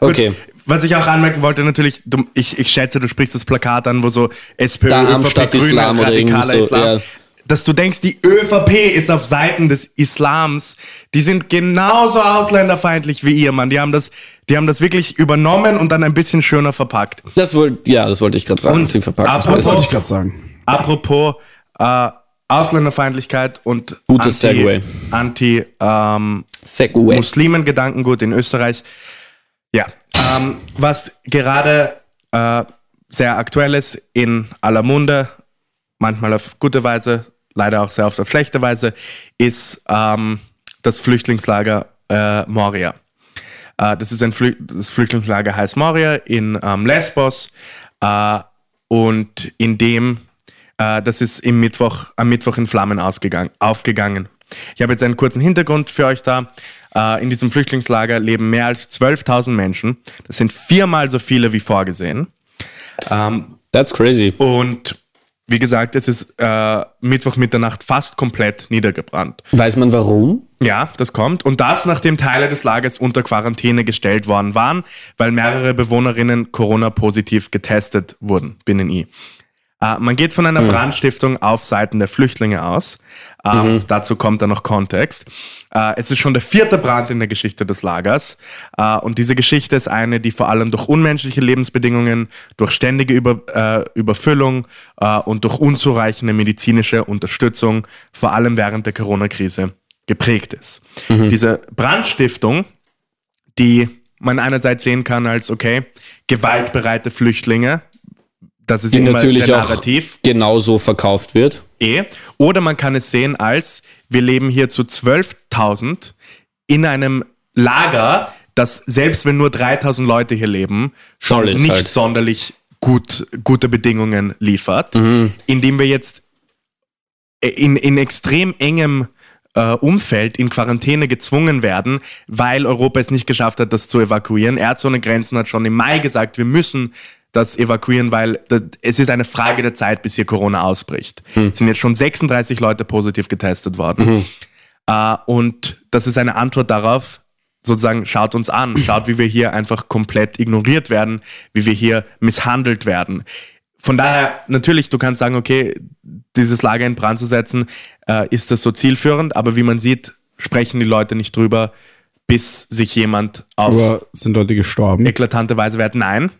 Okay. Was ich auch anmerken wollte, natürlich, du, ich, ich schätze, du sprichst das Plakat an, wo so SPÖ, Darm ÖVP, Grüne, Islam radikaler so, Islam. ja. Dass du denkst, die ÖVP ist auf Seiten des Islams. Die sind genauso ausländerfeindlich wie ihr, Mann. Die haben das, die haben das wirklich übernommen und dann ein bisschen schöner verpackt. Das wollte, ja, das wollte ich gerade sagen. Und Sie verpacken. apropos- Das wollte ich gerade sagen. Apropos äh, Ausländerfeindlichkeit und Gutes Segway. Anti ähm, Segway. Muslimen-Gedankengut in Österreich. Ja, ähm, was gerade äh, sehr aktuell ist, in aller Munde, manchmal auf gute Weise, leider auch sehr oft auf schlechte Weise, ist ähm, das Flüchtlingslager äh, Moria. Äh, das ist ein Flü das Flüchtlingslager heißt Moria in ähm, Lesbos äh, und in dem, äh, das ist im Mittwoch, am Mittwoch in Flammen ausgegangen, aufgegangen. Ich habe jetzt einen kurzen Hintergrund für euch da. Äh, in diesem Flüchtlingslager leben mehr als 12.000 Menschen. Das sind viermal so viele wie vorgesehen. Ähm, That's crazy. und wie gesagt, es ist äh, Mittwoch Mitternacht fast komplett niedergebrannt. Weiß man warum? Ja, das kommt. Und das, nachdem Teile des Lagers unter Quarantäne gestellt worden waren, weil mehrere Bewohnerinnen Corona-positiv getestet wurden, binnen I. Äh, man geht von einer Brandstiftung auf Seiten der Flüchtlinge aus. Ähm, Dazu kommt dann noch Kontext. Äh, es ist schon der vierte Brand in der Geschichte des Lagers. Äh, und diese Geschichte ist eine, die vor allem durch unmenschliche Lebensbedingungen, durch ständige Über, äh, Überfüllung äh, und durch unzureichende medizinische Unterstützung, vor allem während der Corona-Krise, geprägt ist. Diese Brandstiftung, die man einerseits sehen kann als, okay, gewaltbereite Flüchtlinge, das ist Die immer natürlich der auch Narrativ. genauso verkauft wird. Eh. Oder man kann es sehen als, wir leben hier zu 12.000 in einem Lager, das selbst wenn nur 3.000 Leute hier leben, schon ist nicht halt. sonderlich gut, gute Bedingungen liefert, indem wir jetzt in, in extrem engem äh, Umfeld in Quarantäne gezwungen werden, weil Europa es nicht geschafft hat, das zu evakuieren. Ärzte ohne Grenzen hat schon im Mai gesagt, wir müssen das evakuieren, weil das, es ist eine Frage der Zeit, bis hier Corona ausbricht. Es sind jetzt schon 36 Leute positiv getestet worden. Äh, und das ist eine Antwort darauf, sozusagen, schaut uns an, schaut, wie wir hier einfach komplett ignoriert werden, wie wir hier misshandelt werden. Von daher, natürlich, du kannst sagen, okay, dieses Lager in Brand zu setzen, äh, ist das so zielführend, aber wie man sieht, sprechen die Leute nicht drüber, bis sich jemand auf Aber sind Leute gestorben? eklatante Weise wehrt. Nein,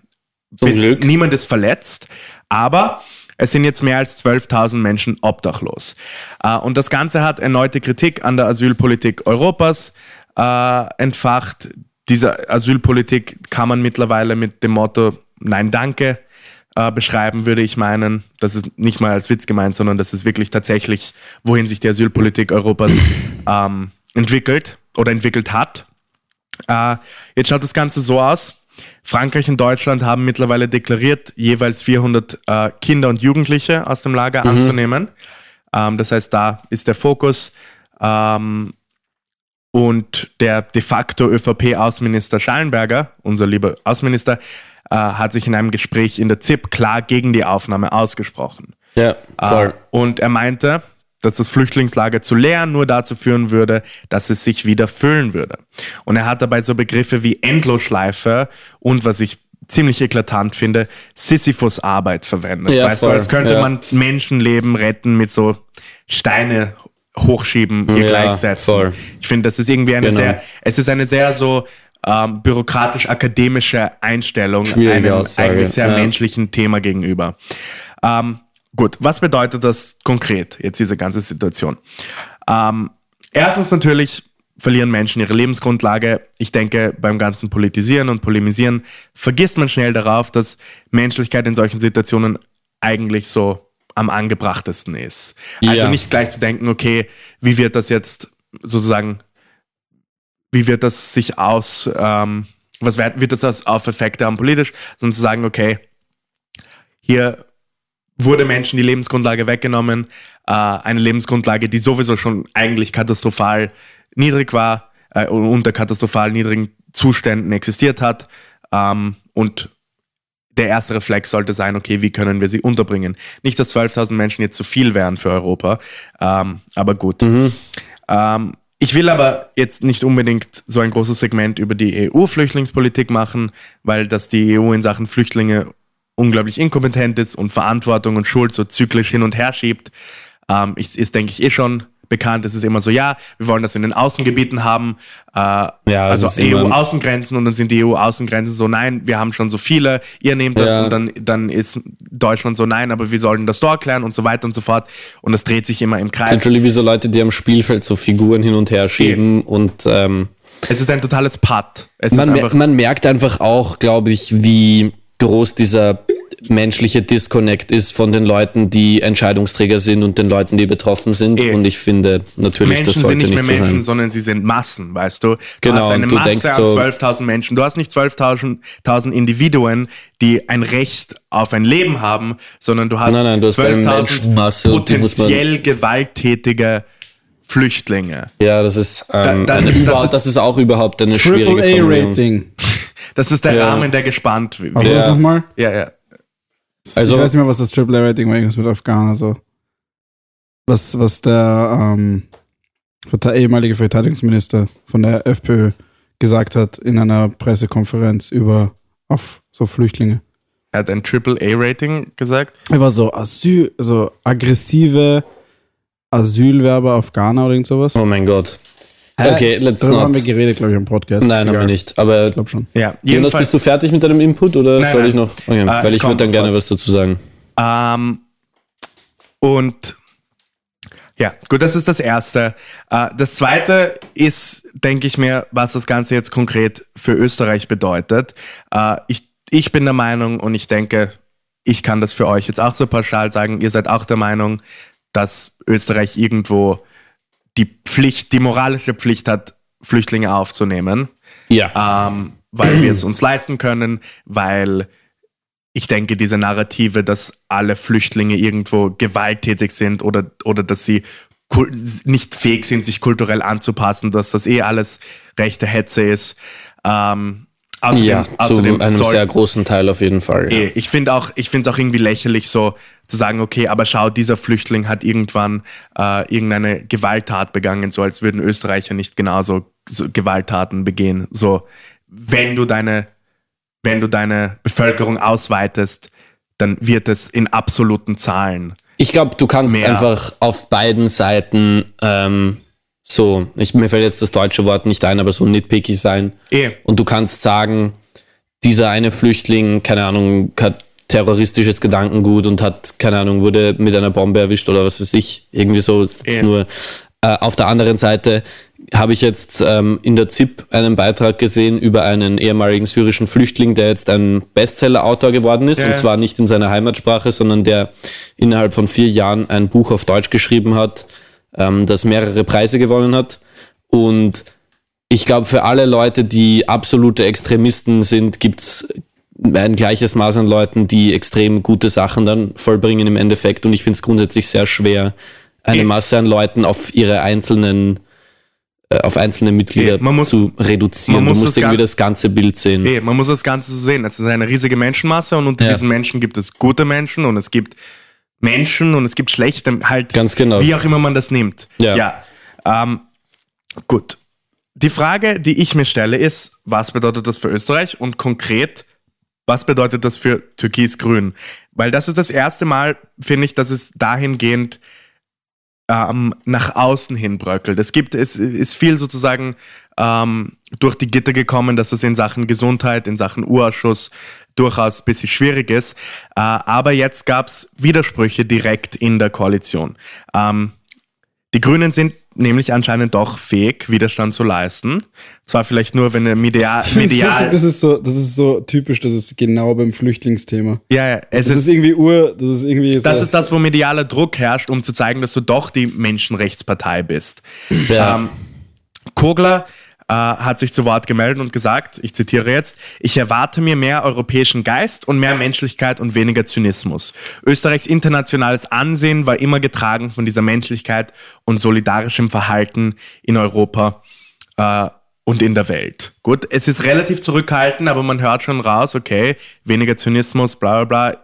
Zum Glück. niemand ist verletzt, aber es sind jetzt mehr als 12.000 Menschen obdachlos. Äh, Und das Ganze hat erneute Kritik an der Asylpolitik Europas äh, entfacht. Diese Asylpolitik kann man mittlerweile mit dem Motto Nein, danke äh, beschreiben, würde ich meinen. Das ist nicht mal als Witz gemeint, sondern das ist wirklich tatsächlich, wohin sich die Asylpolitik Europas ähm, entwickelt oder entwickelt hat. Äh, jetzt schaut das Ganze so aus. Frankreich und Deutschland haben mittlerweile deklariert, jeweils 400 äh, Kinder und Jugendliche aus dem Lager anzunehmen. Ähm, das heißt, da ist der Fokus. Ähm, und der de facto ÖVP-Außenminister Schallenberger, unser lieber Außenminister, äh, hat sich in einem Gespräch in der ZIP klar gegen die Aufnahme ausgesprochen. Ja, voll. Äh, und er meinte, dass das Flüchtlingslager zu leer nur dazu führen würde, dass es sich wieder füllen würde. Und er hat dabei so Begriffe wie Endlosschleife und was ich ziemlich eklatant finde, Sisyphus-Arbeit verwendet. Ja, weißt du, voll, als könnte ja. man Menschenleben retten mit so Steine hochschieben, hier Ja, gleichsetzen. voll. Ich finde, das ist irgendwie eine Genau. sehr, es ist eine sehr so ähm, bürokratisch-akademische Einstellung Schwierige einem Aussage, eigentlich sehr menschlichen Thema gegenüber. Ähm, gut, was bedeutet das konkret, jetzt diese ganze Situation? Ähm, erstens natürlich verlieren Menschen ihre Lebensgrundlage. Ich denke, beim ganzen Politisieren und Polemisieren vergisst man schnell darauf, dass Menschlichkeit in solchen Situationen eigentlich so am angebrachtesten ist. Also Ja. nicht gleich zu denken, okay, wie wird das jetzt sozusagen, wie wird das sich aus, ähm, was wird, wird das als- auf Effekte haben politisch, sondern zu sagen, okay, hier wurde Menschen die Lebensgrundlage weggenommen, äh, eine Lebensgrundlage, die sowieso schon eigentlich katastrophal niedrig war, äh, unter katastrophal niedrigen Zuständen existiert hat. Ähm, und der erste Reflex sollte sein, okay, wie können wir sie unterbringen? Nicht, dass 12.000 Menschen jetzt zu viel wären für Europa, ähm, aber gut. Ähm, ich will aber jetzt nicht unbedingt so ein großes Segment über die EU-Flüchtlingspolitik machen, weil das die EU in Sachen Flüchtlinge unglaublich inkompetent ist und Verantwortung und Schuld so zyklisch hin und her schiebt. Ähm, ich, ist, denke ich, eh schon bekannt. Es ist immer so, ja, wir wollen das in den Außengebieten haben, äh, es ist also EU-Außengrenzen und dann sind die EU-Außengrenzen so, nein, wir haben schon so viele, ihr nehmt das Ja. und dann, dann ist Deutschland so, nein, aber wir sollten das dort klären und so weiter und so fort. Und das dreht sich immer im Kreis. Literally wie so Leute, die am Spielfeld so Figuren hin und her schieben und ähm, Es ist ein totales Putt. Es man, ist mer man merkt einfach auch, glaube ich, wie groß dieser menschliche Disconnect ist von den Leuten, die Entscheidungsträger sind und den Leuten, die betroffen sind. Eh. Und ich finde natürlich, Menschen das sollte nicht nicht, mehr so Menschen, sein. sondern sie sind Massen, weißt du? Du Genau, hast eine du Masse denkst an so- 12.000 Menschen. Du hast nicht 12.000 1000 Individuen, die ein Recht auf ein Leben haben, sondern du hast, Nein, nein, du hast eine 12.000 Menschenmasse und die muss man- potenziell gewalttätige Flüchtlinge. Ja, das ist, ähm, Da- das eine ist- das überhaupt- ist- das ist auch überhaupt eine schwierige Formulierung. AAA-Rating. Das ist der Ja. Rahmen, der gespannt wird. Was war das Ja. nochmal? Ja, ja. Also- ich weiß nicht mehr, was das AAA-Rating war, irgendwas mit Afghaner, also. Was, was der, ähm, der ehemalige Verteidigungsminister von der FPÖ gesagt hat in einer Pressekonferenz über auf so Flüchtlinge. Er hat ein AAA-Rating gesagt. Er war so Asyl, so aggressive Asylwerber Afghaner oder irgend sowas. Oh mein Gott. Okay, let's Darüber haben wir not. geredet, glaube ich, im Podcast. Nein, haben wir Egal. nicht. Aber Ich glaube schon. Ja, Jonas, jedenfalls. bist du fertig mit deinem Input oder Nein, soll nein. ich noch? Okay, Äh, weil ich ich würde dann gerne was. was dazu sagen. Ähm, und ja, gut, das ist das Erste. Äh, das Zweite ist, denke ich mir, was das Ganze jetzt konkret für Österreich bedeutet. Äh, ich, ich bin der Meinung und ich denke, ich kann das für euch jetzt auch so pauschal sagen, ihr seid auch der Meinung, dass Österreich irgendwo die Pflicht, die moralische Pflicht hat, Flüchtlinge aufzunehmen Ja. ähm, weil wir es uns leisten können, weil ich denke, diese Narrative, dass alle Flüchtlinge irgendwo gewalttätig sind oder, oder dass sie nicht fähig sind, sich kulturell anzupassen, dass das eh alles rechte Hetze ist. Ähm, außerdem, ja, zu außerdem einem soll- sehr großen Teil auf jeden Fall. Ja. Eh, ich finde auch, ich finde es auch irgendwie lächerlich, so zu sagen, okay, aber schau, dieser Flüchtling hat irgendwann äh, irgendeine Gewalttat begangen, so als würden Österreicher nicht genauso so Gewalttaten begehen. So, wenn du deine, wenn du deine Bevölkerung ausweitest, dann wird es in absoluten Zahlen. Ich glaube, du kannst Mehr. einfach auf beiden Seiten ähm, so, ich, mir fällt jetzt das deutsche Wort nicht ein, aber so nitpicky sein. Eh, Und du kannst sagen, dieser eine Flüchtling, keine Ahnung, hat terroristisches Gedankengut und hat, keine Ahnung, wurde mit einer Bombe erwischt oder was weiß ich. Irgendwie so ist es Ja. nur. Äh, auf der anderen Seite habe ich jetzt ähm, in der ZIP einen Beitrag gesehen über einen ehemaligen syrischen Flüchtling, der jetzt ein Bestseller-Autor geworden ist. Ja. Und zwar nicht in seiner Heimatsprache, sondern der innerhalb von vier Jahren ein Buch auf Deutsch geschrieben hat, ähm, das mehrere Preise gewonnen hat. Und ich glaube, für alle Leute, die absolute Extremisten sind, gibt's ein gleiches Maß an Leuten, die extrem gute Sachen dann vollbringen im Endeffekt. Und ich finde es grundsätzlich sehr schwer, eine Eh. Masse an Leuten auf ihre einzelnen, äh, auf einzelne Mitglieder man muss- zu reduzieren. man muss du musst das irgendwie das ganze Bild sehen. eh, man muss das Ganze so sehen. Es ist eine riesige Menschenmasse und unter Ja. diesen Menschen gibt es gute Menschen und es gibt Menschen und es gibt schlechte, halt Ganz genau. Wie auch immer man das nimmt. Ja. Ähm, gut. Die Frage, die ich mir stelle, ist, was bedeutet das für Österreich und konkret, was bedeutet das für Türkis-Grün? Weil das ist das erste Mal, finde ich, dass es dahingehend ähm, nach außen hin bröckelt. Es gibt, es ist viel sozusagen ähm, durch die Gitter gekommen, dass es in Sachen Gesundheit, in Sachen Urausschuss durchaus ein bisschen schwierig ist. Äh, aber jetzt gab es Widersprüche direkt in der Koalition. Ähm, die Grünen sind nämlich anscheinend doch fähig, Widerstand zu leisten. Zwar vielleicht nur, wenn er medial. medial das, ist so, das ist so typisch, das ist genau beim Flüchtlingsthema. ja, ja, es Das ist, ist irgendwie Ur, das ist irgendwie. das ist das, wo medialer Druck herrscht, um zu zeigen, dass du doch die Menschenrechtspartei bist. Ja. Ähm, Kogler äh, hat sich zu Wort gemeldet und gesagt, ich zitiere jetzt, ich erwarte mir mehr europäischen Geist und mehr Menschlichkeit und weniger Zynismus. Österreichs internationales Ansehen war immer getragen von dieser Menschlichkeit und solidarischem Verhalten in Europa äh, und in der Welt. Gut, es ist relativ zurückhaltend, aber man hört schon raus, okay, weniger Zynismus, bla bla bla.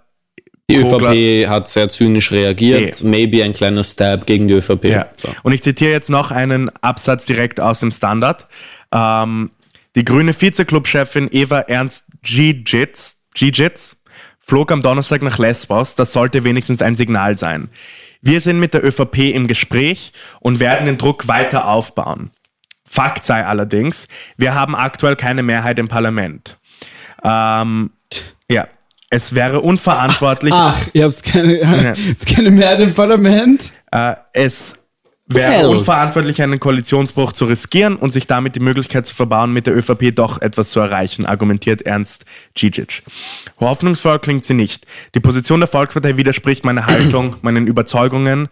Die ÖVP hat sehr zynisch reagiert. Maybe ein kleiner Stab gegen die ÖVP. Ja. So. Und ich zitiere jetzt noch einen Absatz direkt aus dem Standard. Ähm, die grüne Vizeclub-Chefin Eva Ernst Gijitz, Gijitz flog am Donnerstag nach Lesbos. Das sollte wenigstens ein Signal sein. Wir sind mit der ÖVP im Gespräch und werden den Druck weiter aufbauen. Fakt sei allerdings, wir haben aktuell keine Mehrheit im Parlament. Ähm, ja, es wäre unverantwortlich. Ach, ihr habt keine, habt keine Mehrheit im Parlament? Äh, es wäre Well. unverantwortlich, einen Koalitionsbruch zu riskieren und sich damit die Möglichkeit zu verbauen, mit der ÖVP doch etwas zu erreichen, argumentiert Ernst Gigic. Hoffnungsvoll klingt sie nicht. Die Position der Volkspartei widerspricht meiner Haltung, meinen Überzeugungen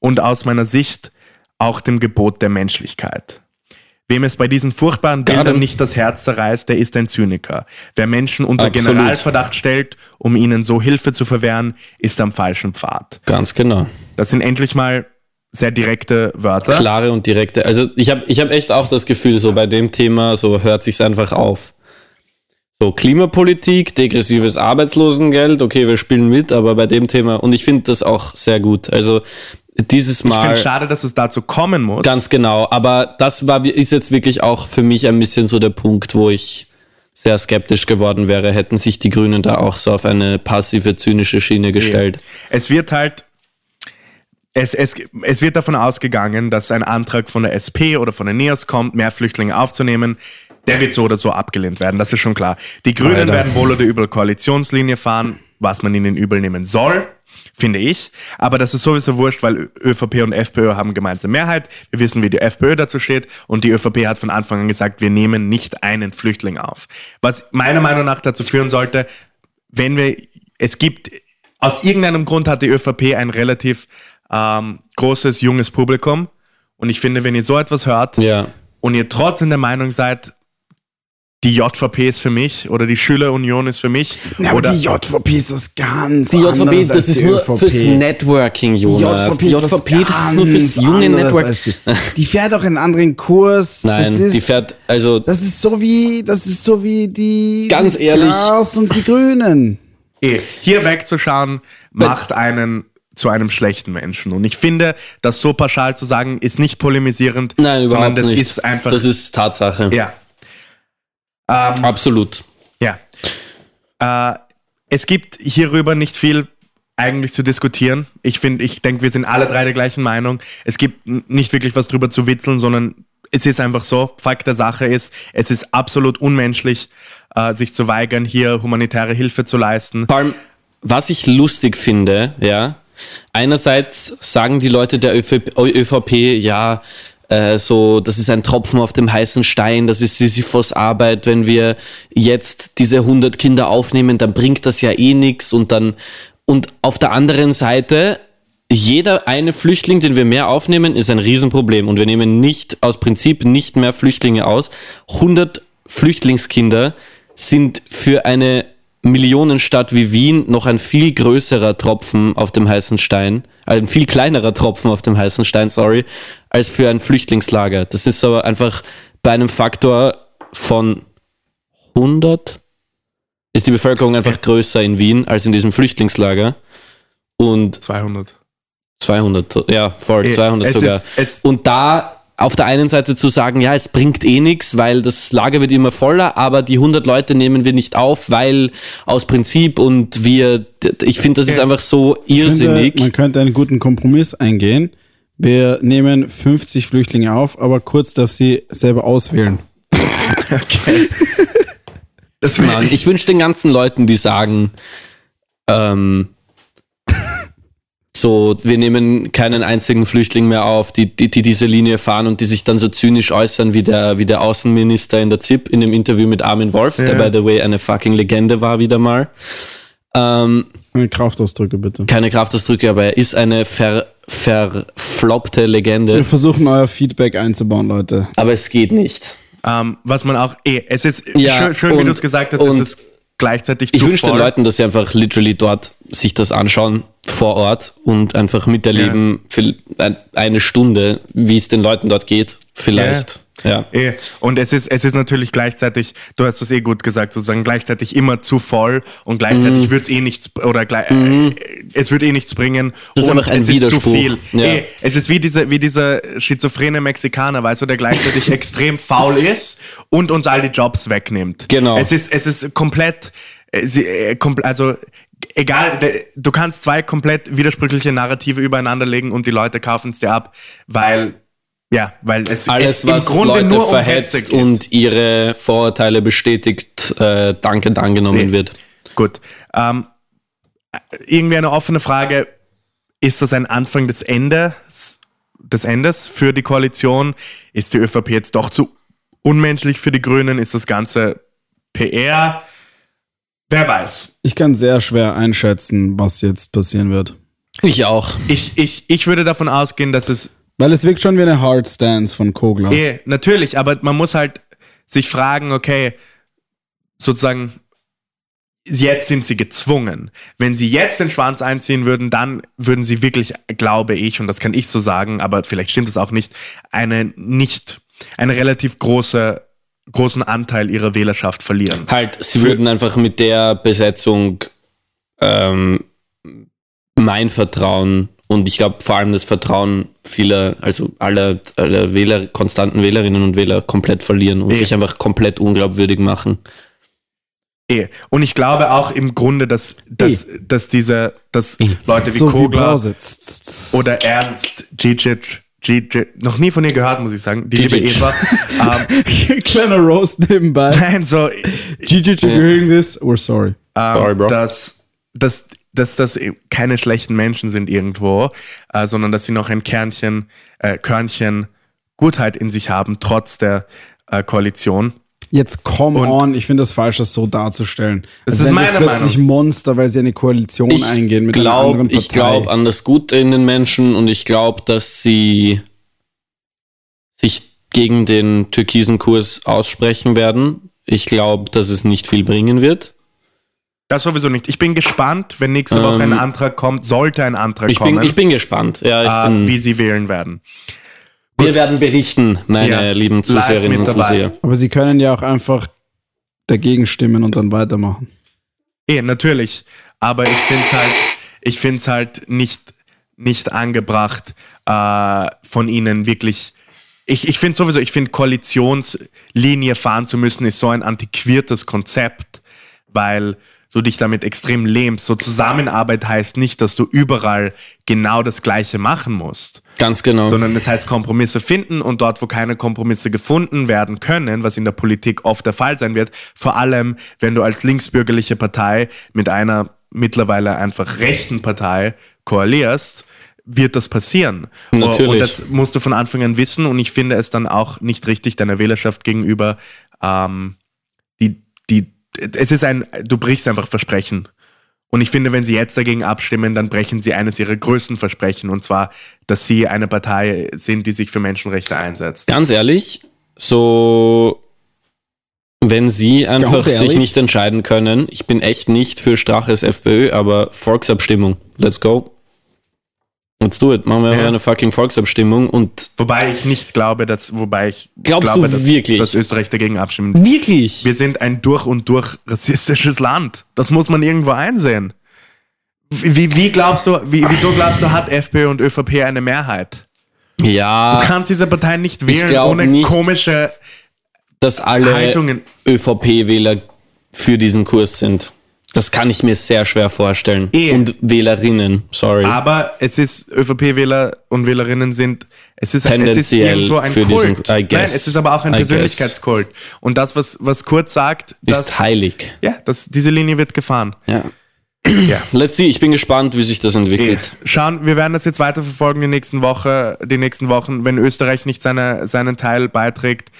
und aus meiner Sicht auch dem Gebot der Menschlichkeit. Wem es bei diesen furchtbaren Bildern nicht das Herz zerreißt, der ist ein Zyniker. Wer Menschen unter Absolut. Generalverdacht stellt, um ihnen so Hilfe zu verwehren, ist am falschen Pfad. Ganz genau. Das sind endlich mal sehr direkte Wörter. Klare und direkte. Also ich habe ich hab echt auch das Gefühl, so bei dem Thema, so hört sich's einfach auf. So Klimapolitik, degressives Arbeitslosengeld, okay, wir spielen mit, aber bei dem Thema, und ich finde das auch sehr gut. Also dieses Ich finde Mal. es schade, dass es dazu kommen muss. Ganz genau, aber das war, ist jetzt wirklich auch für mich ein bisschen so der Punkt, wo ich sehr skeptisch geworden wäre, hätten sich die Grünen da auch so auf eine passive, zynische Schiene gestellt. Es wird halt, es, es, es wird davon ausgegangen, dass ein Antrag von der SP oder von der NEOS kommt, mehr Flüchtlinge aufzunehmen. Der wird so oder so abgelehnt werden, das ist schon klar. Die Grünen Leider. werden wohl oder übel Koalitionslinie fahren, was man ihnen übel nehmen soll, finde ich. Aber das ist sowieso wurscht, weil ÖVP und FPÖ haben gemeinsame Mehrheit. Wir wissen, wie die FPÖ dazu steht. Und die ÖVP hat von Anfang an gesagt, wir nehmen nicht einen Flüchtling auf. Was meiner Meinung nach dazu führen sollte, wenn wir, es gibt, aus irgendeinem Grund hat die ÖVP ein relativ ähm, großes, junges Publikum. Und ich finde, wenn ihr so etwas hört Ja. und ihr trotzdem der Meinung seid, die JVP ist für mich oder die Schülerunion ist für mich Ja, aber oder die JVP ist was ganz Die JVP, das als ist die nur ÖVP. fürs Networking, Jonas. Die ist was JVP, das ist nur fürs junge Network. Die. die fährt auch einen anderen Kurs. Nein, das ist, die fährt, also, Das ist so wie, das ist so wie die, Ganz die ehrlich. Gras und die Grünen. Eh, hier wegzuschauen, macht einen zu einem schlechten Menschen. Und ich finde, das so pauschal zu sagen, ist nicht polemisierend, nein, sondern überhaupt das nicht. ist einfach. das ist Tatsache. ja. Ähm, Absolut. Ja. Äh, es gibt hierüber nicht viel eigentlich zu diskutieren. Ich finde, ich denke, wir sind alle drei der gleichen Meinung. Es gibt nicht wirklich was drüber zu witzeln, sondern es ist einfach so. Fakt der Sache ist, es ist absolut unmenschlich, äh, sich zu weigern, hier humanitäre Hilfe zu leisten. Vor allem, was ich lustig finde, ja, einerseits sagen die Leute der ÖVP ja, äh, so, das ist ein Tropfen auf dem heißen Stein, das ist Sisyphos Arbeit, wenn wir jetzt diese 100 Kinder aufnehmen, dann bringt das ja eh nix. Und dann, und auf der anderen Seite, jeder eine Flüchtling, den wir mehr aufnehmen, ist ein Riesenproblem. Und wir nehmen nicht, aus Prinzip nicht mehr Flüchtlinge aus. 100 Flüchtlingskinder sind für eine Millionenstadt wie Wien noch ein viel größerer Tropfen auf dem heißen Stein, ein viel kleinerer Tropfen auf dem heißen Stein, sorry, als für ein Flüchtlingslager. Das ist aber einfach bei einem Faktor von 100 ist die Bevölkerung einfach größer in Wien als in diesem Flüchtlingslager. Und 200. 200, ja, voll, Eh, 200 es sogar. ist- und da auf der einen Seite zu sagen, ja, es bringt eh nichts, weil das Lager wird immer voller, aber die 100 Leute nehmen wir nicht auf, weil aus Prinzip und wir, ich finde, das ist einfach so Ich finde, irrsinnig. man könnte einen guten Kompromiss eingehen. Wir nehmen 50 Flüchtlinge auf, aber kurz darf sie selber auswählen. Okay. Das Mann, ich wünsche den ganzen Leuten, die sagen, ähm, so, wir nehmen keinen einzigen Flüchtling mehr auf, die, die, die diese Linie fahren und die sich dann so zynisch äußern wie der, wie der Außenminister in der ZIP in dem Interview mit Armin Wolf, der Ja. by the way eine fucking Legende war wieder mal. Ähm, Meine Kraftausdrücke bitte. keine Kraftausdrücke, aber er ist eine ver, verfloppte Legende. Wir versuchen euer Feedback einzubauen, Leute. Aber es geht nicht. Ähm, was man auch, eh, es ist Ja, schön, schön wie und- du es gesagt hast, es ist gleichzeitig Ich zu wünsche den. Leuten, dass sie einfach literally dort sich das anschauen vor Ort und einfach miterleben, für ein- eine Stunde, wie es den Leuten dort geht. Vielleicht. Ja. Eh, Und es ist, es ist natürlich gleichzeitig, du hast es eh gut gesagt, sozusagen gleichzeitig immer zu voll und gleichzeitig Mhm. wird es eh nichts, oder gleich, äh, es wird eh nichts bringen. Das ist und einfach ein es Widerspruch. Ist zu viel. Ja. Eh, es ist wie dieser, wie dieser schizophrene Mexikaner, weißt du, der gleichzeitig extrem faul ist und uns all die Jobs wegnimmt. Genau. Es ist, es ist komplett, äh, äh, also, egal, du kannst zwei komplett widersprüchliche Narrative übereinander legen und die Leute kaufen es dir ab, weil, ja, weil es, Alles, es im was Grunde Leute um verhetzt geht. und ihre Vorurteile bestätigt, äh, dankend angenommen Nee. wird. Gut. Ähm, irgendwie eine offene Frage. Ist das ein Anfang des Endes, des Endes für die Koalition? Ist die ÖVP jetzt doch zu unmenschlich für die Grünen? Ist das Ganze PR? Wer weiß. Ich kann sehr schwer einschätzen, was jetzt passieren wird. Ich auch. Ich, ich, ich würde davon ausgehen, dass es Weil es wirkt schon wie eine Hard Stance von Kogler. Eh, natürlich, aber man muss halt sich fragen, okay, sozusagen, jetzt sind sie gezwungen. Wenn sie jetzt den Schwanz einziehen würden, dann würden sie wirklich, glaube ich, und das kann ich so sagen, aber vielleicht stimmt es auch nicht, eine nicht, eine relativ große, großen Anteil ihrer Wählerschaft verlieren. Halt, sie würden einfach mit der Besetzung ähm, mein Vertrauen und ich glaube vor allem das Vertrauen vieler, also aller, aller Wähler, konstanten Wählerinnen und Wähler komplett verlieren und Eh. sich einfach komplett unglaubwürdig machen. Eh. Und ich glaube auch im Grunde, dass, dass, dass diese, dass Leute wie so Kogler oder Ernst, Gigic, Gigic, noch nie von ihr gehört, muss ich sagen, die liebe Gigic. Eva, ähm, Kleiner Roast nebenbei. Nein, so, Gigi, if you're hearing this, we're sorry. ähm, Sorry, Bro. dass, dass, dass das eben keine schlechten Menschen sind irgendwo, äh, sondern dass sie noch ein Kernchen, äh, Körnchen Gutheit in sich haben, trotz der äh, Koalition. Jetzt come Und- on, ich finde das falsch, das so darzustellen. Das ist meine plötzlich Monster, weil sie eine Koalition Ich eingehen mit einer glaube anderen Partei. ich glaub an das Gute in den Menschen und ich glaube, dass sie sich gegen den türkisen Kurs aussprechen werden. Ich glaube, dass es nicht viel bringen wird. Das sowieso nicht. Ich bin gespannt, wenn nächste Woche ein Ähm, Antrag kommt, sollte ein Antrag Ich kommen, bin, ich bin gespannt. Ja, ich äh, bin, wie sie wählen werden. Wir werden berichten, meine Ja, lieben Zuseherinnen und. Zuseher. Aber sie können ja auch einfach dagegen stimmen und dann weitermachen. Eh, natürlich. Aber ich finde es halt, ich find's halt nicht, nicht angebracht, äh, von ihnen wirklich. Ich, ich finde sowieso, ich finde Koalitionslinie fahren zu müssen, ist so ein antiquiertes Konzept, weil du dich damit extrem lähmst. So Zusammenarbeit heißt nicht, dass du überall genau das Gleiche machen musst Ganz genau. sondern das heißt Kompromisse finden und dort, wo keine Kompromisse gefunden werden können, was in der Politik oft der Fall sein wird, vor allem wenn du als linksbürgerliche Partei mit einer mittlerweile einfach rechten Partei koalierst, wird das passieren. Natürlich. Und das musst du von Anfang an wissen und ich finde es dann auch nicht richtig deiner Wählerschaft gegenüber, ähm, die, die, es ist ein, du brichst einfach Versprechen. Und ich finde, wenn sie jetzt dagegen abstimmen, dann brechen sie eines ihrer größten Versprechen, und zwar, dass sie eine Partei sind, die sich für Menschenrechte einsetzt. Ganz ehrlich, so wenn sie einfach sich nicht entscheiden können, ich bin echt nicht für Straches FPÖ, aber Volksabstimmung. Let's go. Let's do it. Machen wir Ja. eine fucking Volksabstimmung und Wobei ich nicht glaube, dass, wobei ich Glaubst glaube, du dass, wirklich? dass Österreich dagegen abstimmen. wirklich. Wir sind ein durch und durch rassistisches Land. Das muss man irgendwo einsehen. Wie, wie glaubst du, wie, wieso glaubst du, hat FPÖ und ÖVP eine Mehrheit? Ja, Du kannst diese Partei nicht wählen ohne nicht. komische dass alle Haltungen. ÖVP-Wähler für diesen Kurs sind. Das kann ich mir sehr schwer vorstellen. Eh. Und Wählerinnen, sorry. Aber es ist, ÖVP-Wähler und Wählerinnen sind, es ist, es ist Tendenziell irgendwo ein für Kult. diesen- I Nein, guess. es ist aber auch ein Persönlichkeitskult. Und das, was, was Kurz sagt, ist dass, heilig. ja, dass diese Linie wird gefahren. Ja. Ja. Let's see, ich bin gespannt, wie sich das entwickelt. Schauen, wir werden das jetzt weiterverfolgen die nächsten Woche, die nächsten Wochen, wenn Österreich nicht seine, seinen Teil beiträgt.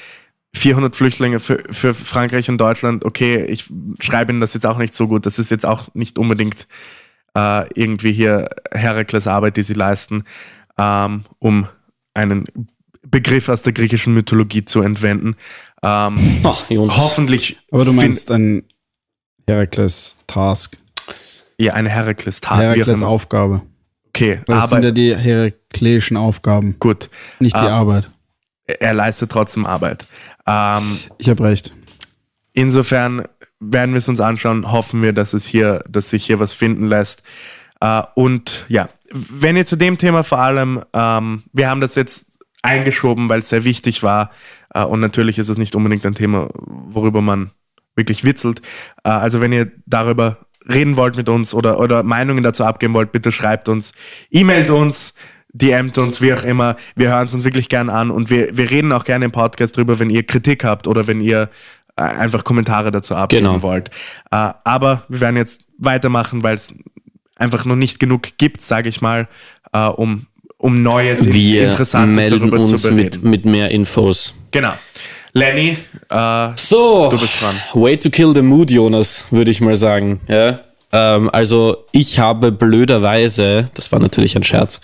400 Flüchtlinge für, für Frankreich und Deutschland. Okay, ich schreibe Ihnen das jetzt auch nicht so gut. Das ist jetzt auch nicht unbedingt äh, irgendwie hier Herakles Arbeit, die sie leisten, ähm, um einen Begriff aus der griechischen Mythologie zu entwenden. Ähm, Ach, hoffentlich Aber du meinst ein Herakles Task. ja eine Herakles-Tat. wie auch Herakles. Aufgabe. Okay, Weil das aber sind ja die herakleischen Aufgaben, gut. nicht die Ah. Arbeit. Er leistet trotzdem Arbeit. Ähm, Ich habe recht. Insofern werden wir es uns anschauen, hoffen wir, dass es hier, dass sich hier was finden lässt. Äh, und ja, wenn ihr zu dem Thema vor allem, ähm, wir haben das jetzt eingeschoben, weil es sehr wichtig war. Äh, und natürlich ist es nicht unbedingt ein Thema, worüber man wirklich witzelt. Äh, also wenn ihr darüber reden wollt mit uns oder, oder Meinungen dazu abgeben wollt, bitte schreibt uns, e-mailt uns, DMt uns, wie auch immer. Wir hören es uns wirklich gern an und wir, wir reden auch gerne im Podcast drüber, wenn ihr Kritik habt oder wenn ihr äh, einfach Kommentare dazu abgeben Genau. wollt. Äh, aber wir werden jetzt weitermachen, weil es einfach noch nicht genug gibt, sage ich mal, äh, um, um Neues, Wir Interessantes melden darüber zu uns bereden. mit, mit mehr Infos. Genau. Lenny, äh, So, Du bist dran. way to kill the mood, Jonas, würde ich mal sagen. Ja? Ähm, also ich habe blöderweise, das war natürlich ein Scherz,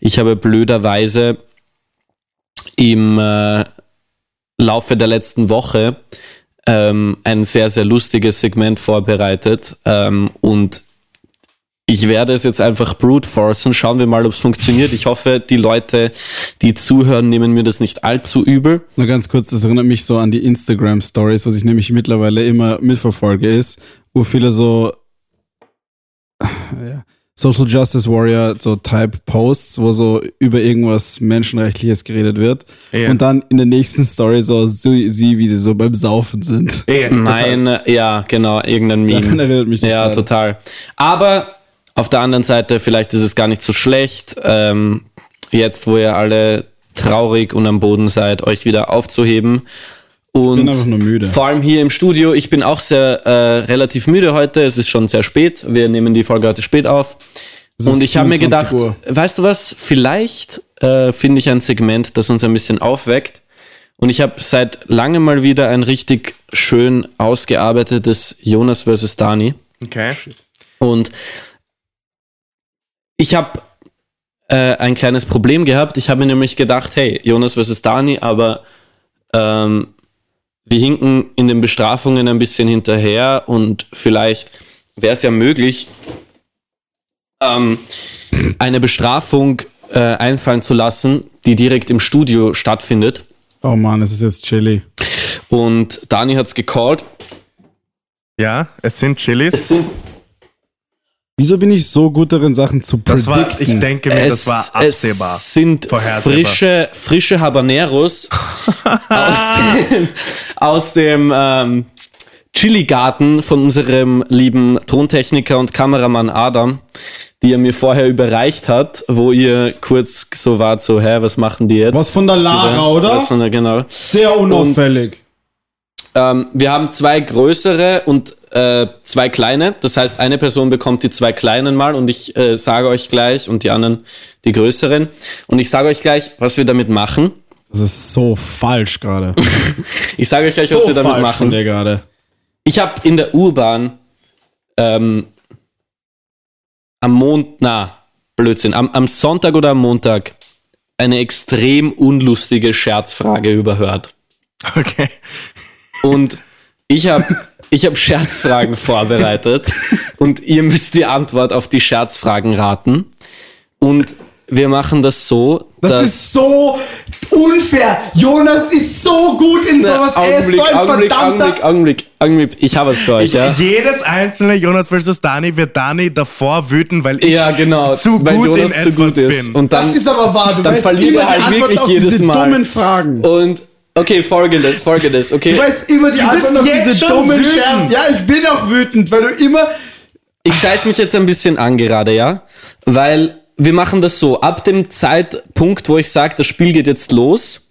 ich habe blöderweise im äh, Laufe der letzten Woche ähm, ein sehr, sehr lustiges Segment vorbereitet ähm, und ich werde es jetzt einfach brute forcen. Schauen wir mal, ob es funktioniert. Ich hoffe, die Leute, die zuhören, nehmen mir das nicht allzu übel. Nur ganz kurz, das erinnert mich so an die Instagram Stories, was ich nämlich mittlerweile immer mitverfolge, ist, wo viele so ja, Social Justice Warrior so Type Posts, wo so über irgendwas Menschenrechtliches geredet wird. Ja. Und dann in der nächsten Story so sie, sie, wie sie so beim Saufen sind. Nein, äh, ja, genau, irgendein Daran Meme. erinnert mich Ja, gerade. total. Aber auf der anderen Seite, vielleicht ist es gar nicht so schlecht, ähm, jetzt, wo ihr alle traurig und am Boden seid, euch wieder aufzuheben. Und bin einfach nur müde. Vor allem hier im Studio. Ich bin auch sehr äh, relativ müde heute. Es ist schon sehr spät. Wir nehmen die Folge heute spät auf. Es Und ich habe mir 24 gedacht, Uhr. weißt du was? Vielleicht äh, finde ich ein Segment, das uns ein bisschen aufweckt. Und ich habe seit langem mal wieder ein richtig schön ausgearbeitetes Jonas vs. Dani. Okay. Und ich habe äh, ein kleines Problem gehabt. Ich habe mir nämlich gedacht, hey, Jonas vs. Dani, aber ähm, wir hinken in den Bestrafungen ein bisschen hinterher und vielleicht wäre es ja möglich, ähm, eine Bestrafung äh, einfallen zu lassen, die direkt im Studio stattfindet. Oh Mann, es ist jetzt chilly. Und Dani hat's gecallt. Ja, es sind Chilis. Wieso bin ich so gut darin, Sachen zu Das war, predikten? ich denke mir, das war absehbar. Es sind frische, frische Habaneros aus dem, aus dem ähm, Chili-Garten von unserem lieben Tontechniker und Kameramann Adam, die er mir vorher überreicht hat, wo ihr kurz so wart, so, hä, was machen die jetzt? Was von der Lara, da- oder? Was von der, genau. Sehr unauffällig. Ähm, wir haben zwei größere und äh, zwei kleine. Das heißt, eine Person bekommt die zwei kleinen mal und ich äh, sage euch gleich und die anderen die größeren. Und ich sage euch gleich, was wir damit machen. Das ist so falsch gerade. Ich sage euch gleich, so was wir damit machen. gerade. Ich habe in der U-Bahn ähm, am Mond, na, Blödsinn, am, am Sonntag oder am Montag eine extrem unlustige Scherzfrage überhört. Okay. Und ich habe ich hab Scherzfragen vorbereitet und ihr müsst die Antwort auf die Scherzfragen raten. Und wir machen das so, Das dass ist so unfair. Jonas ist so gut in sowas. er ist so ein Augenblick, verdammter. Augenblick, Augenblick, Augenblick. Ich habe was für euch, ja? Jedes einzelne Jonas vs. Dani wird Dani davor wüten, weil ich Ja, genau, zu weil gut Jonas in zu etwas gut ist. bin. Und dann, das ist aber wahr. Du dann verliert immer er halt wirklich jedes diese Mal. dummen Fragen. und okay, folgendes, folgendes, okay. Du weißt immer die bist Antwort auf diese dummen. Scherz. Ja, ich bin auch wütend, weil du immer Ich scheiß mich jetzt ein bisschen an gerade, ja? Weil wir machen das so. Ab dem Zeitpunkt, wo ich sage, das Spiel geht jetzt los,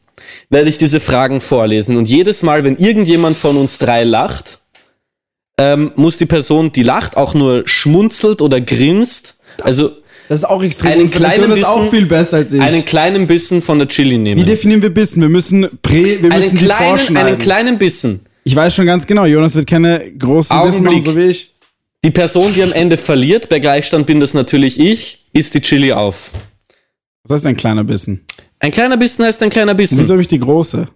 werde ich diese Fragen vorlesen. Und jedes Mal, wenn irgendjemand von uns drei lacht, ähm, muss die Person, die lacht, auch nur schmunzelt oder grinst. Also Das ist auch extrem. Einen kleinen ist auch Bissen- viel besser als ich. einen kleinen Bissen von der Chili Wie nehmen. definieren wir Bissen? Wir müssen prä, wir Einen müssen die kleinen, vorschneiden. einen kleinen Bissen. ich weiß schon ganz genau, Jonas wird keine großen Bissen machen, Augenblick. so wie ich. Die Person, die am Ende verliert, bei Gleichstand bin das natürlich ich, isst die Chili auf. Was ist ein kleiner Bissen? Ein kleiner Bissen heißt ein kleiner Bissen. Wieso habe ich die große?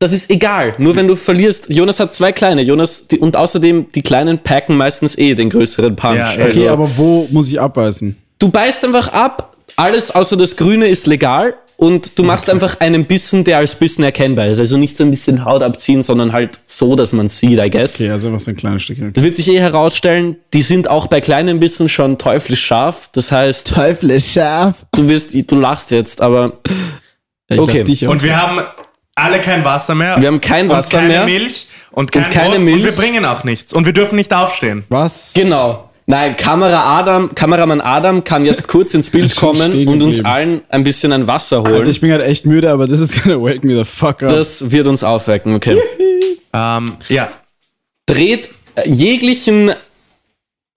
Das ist egal. Nur wenn du verlierst. Jonas hat zwei kleine. Jonas die, und außerdem die kleinen packen meistens eh den größeren Punch. Ja, also, Okay, aber wo muss ich abbeißen? Du beißt einfach ab. Alles außer das Grüne ist legal und du machst einfach einen Bissen, der als Bissen erkennbar ist. Also nicht so ein bisschen Haut abziehen, sondern halt so, dass man sieht, I guess. Okay, also einfach so ein kleines Stückchen. Es wird sich eh herausstellen, die sind auch bei kleinen Bissen schon teuflisch scharf. Das heißt, Teufel ist scharf. du wirst, du lachst jetzt, aber Okay. auch. Und wir haben alle kein Wasser mehr. wir haben kein Wasser und keine mehr. Milch und, kein keine Brot Milch. Und wir bringen auch nichts. Und wir dürfen nicht aufstehen. Was? Genau. Nein, Kamera Adam, Kameramann Adam kann jetzt kurz ins Bild kommen und uns allen ein bisschen ein Wasser holen. Alter, ich bin gerade echt müde, aber das ist gonna wake me the fuck up. Das wird uns aufwecken, okay. Ähm, ja. Dreht äh, jeglichen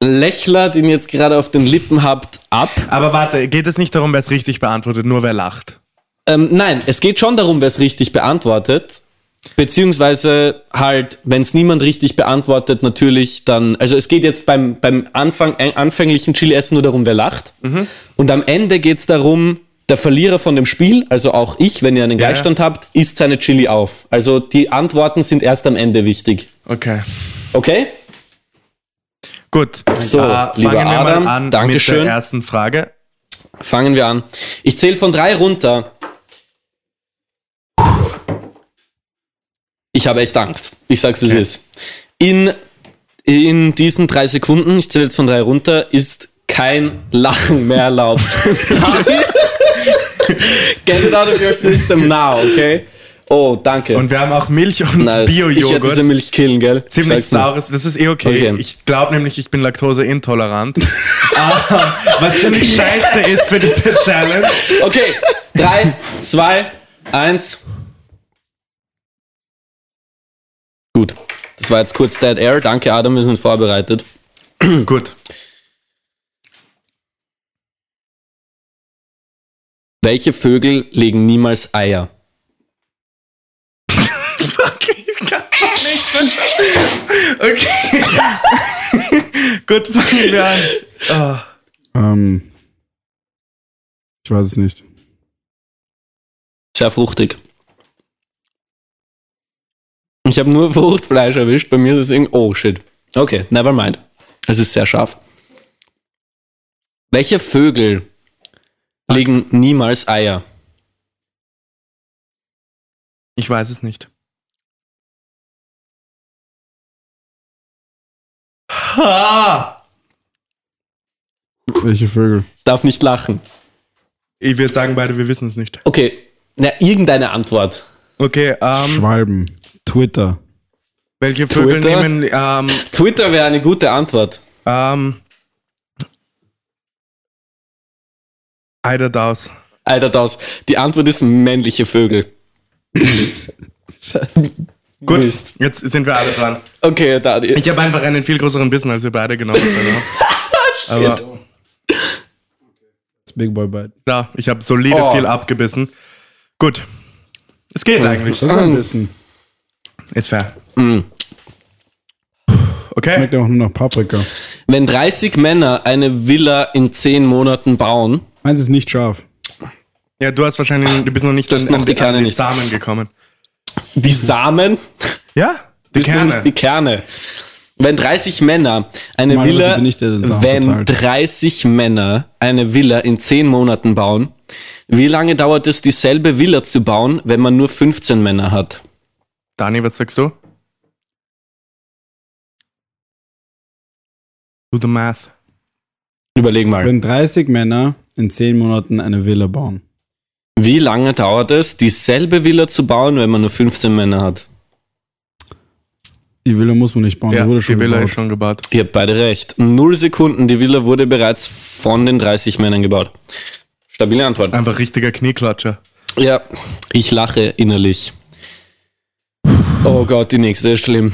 Lächler, den ihr jetzt gerade auf den Lippen habt, ab. Aber warte, geht es nicht darum, wer es richtig beantwortet, nur wer lacht? Ähm, nein, es geht schon darum, wer es richtig beantwortet. Beziehungsweise halt, wenn es niemand richtig beantwortet, natürlich dann, also es geht jetzt beim, beim Anfang, äh, anfänglichen Chili-Essen nur darum, wer lacht. Und am Ende geht es darum, der Verlierer von dem Spiel, also auch ich, wenn ihr einen Gleichstand habt, isst seine Chili auf. Also die Antworten sind erst am Ende wichtig. Okay. Okay? Gut. So, äh, lieber fangen wir Adam, mal an Dankeschön. mit der ersten Frage. Fangen wir an. Ich zähle von drei runter. Ich habe echt Angst. Ich sag's, wie Okay. es ist. In, in diesen drei Sekunden, ich zähle jetzt von drei runter, ist kein Lachen mehr erlaubt. Get it out of your system now, okay? Oh, danke. Und wir haben auch Milch und nice. Ich werde diese Bio-Joghurt. Milch killen, gell? Ziemlich saures. Das ist eh okay. Okay. Ich glaube nämlich, ich bin laktoseintolerant. Aber was ziemlich scheiße ist für diese Challenge. Okay, drei, zwei, eins. Gut. Das war jetzt kurz Dead Air. Danke, Adam, wir sind vorbereitet. Gut. Welche Vögel legen niemals Eier? Okay, ich kann doch nicht. Okay. Gut, fangen wir an. Oh. Ähm, ich weiß es nicht. Sehr fruchtig. Ich habe nur Fruchtfleisch erwischt. Bei mir ist es irgendwie. Oh shit. Okay, never mind. Es ist sehr scharf. Welche Vögel legen niemals Eier? Ich weiß es nicht. Ha! Welche Vögel? Ich darf nicht lachen. Ich würde sagen, beide, wir wissen es nicht. Okay, na, irgendeine Antwort. Okay, ähm, Schwalben. Twitter. welche Vögel Twitter? nehmen, ähm, Twitter wäre eine gute Antwort. ähm, Eiderdaus. Alter, das. Die Antwort ist männliche Vögel. Scheiße. Gut, Mist. jetzt sind wir alle dran. Okay, da. Die, Ich habe einfach einen viel größeren Bissen als ihr beide genommen. Also. Aber Das Big Boy Bite. ja, ich habe solide Oh. viel abgebissen. Gut. Es geht eigentlich. Das ist ein bisschen. Ist fair. Mm. Okay. Schmeckt auch nur nach Paprika. Wenn 30 Männer eine Villa in 10 Monaten bauen, Meins ist nicht scharf. Ja, du hast wahrscheinlich, du bist noch nicht Du hast noch die Kerne an die nicht. Samen gekommen. die Samen, Ja, die das sind Kerne. die Kerne. Wenn 30 Männer eine Normalerweise Villa, wenn verteilt. 30 Männer eine Villa in 10 Monaten bauen, wie lange dauert es, dieselbe Villa zu bauen, wenn man nur 15 Männer hat? Dani, was sagst du? Do the math. Überleg mal. Wenn 30 Männer in 10 Monaten eine Villa bauen. Wie lange dauert es, dieselbe Villa zu bauen, wenn man nur 15 Männer hat? Die Villa muss man nicht bauen, Ja, die wurde die schon Villa gebaut. ist schon gebaut. Ihr habt beide recht. Null Sekunden. Die Villa wurde bereits von den 30 Männern gebaut. Stabile Antwort. Einfach richtiger Knieklatscher. Ja, ich lache innerlich. Oh Gott, die nächste ist schlimm.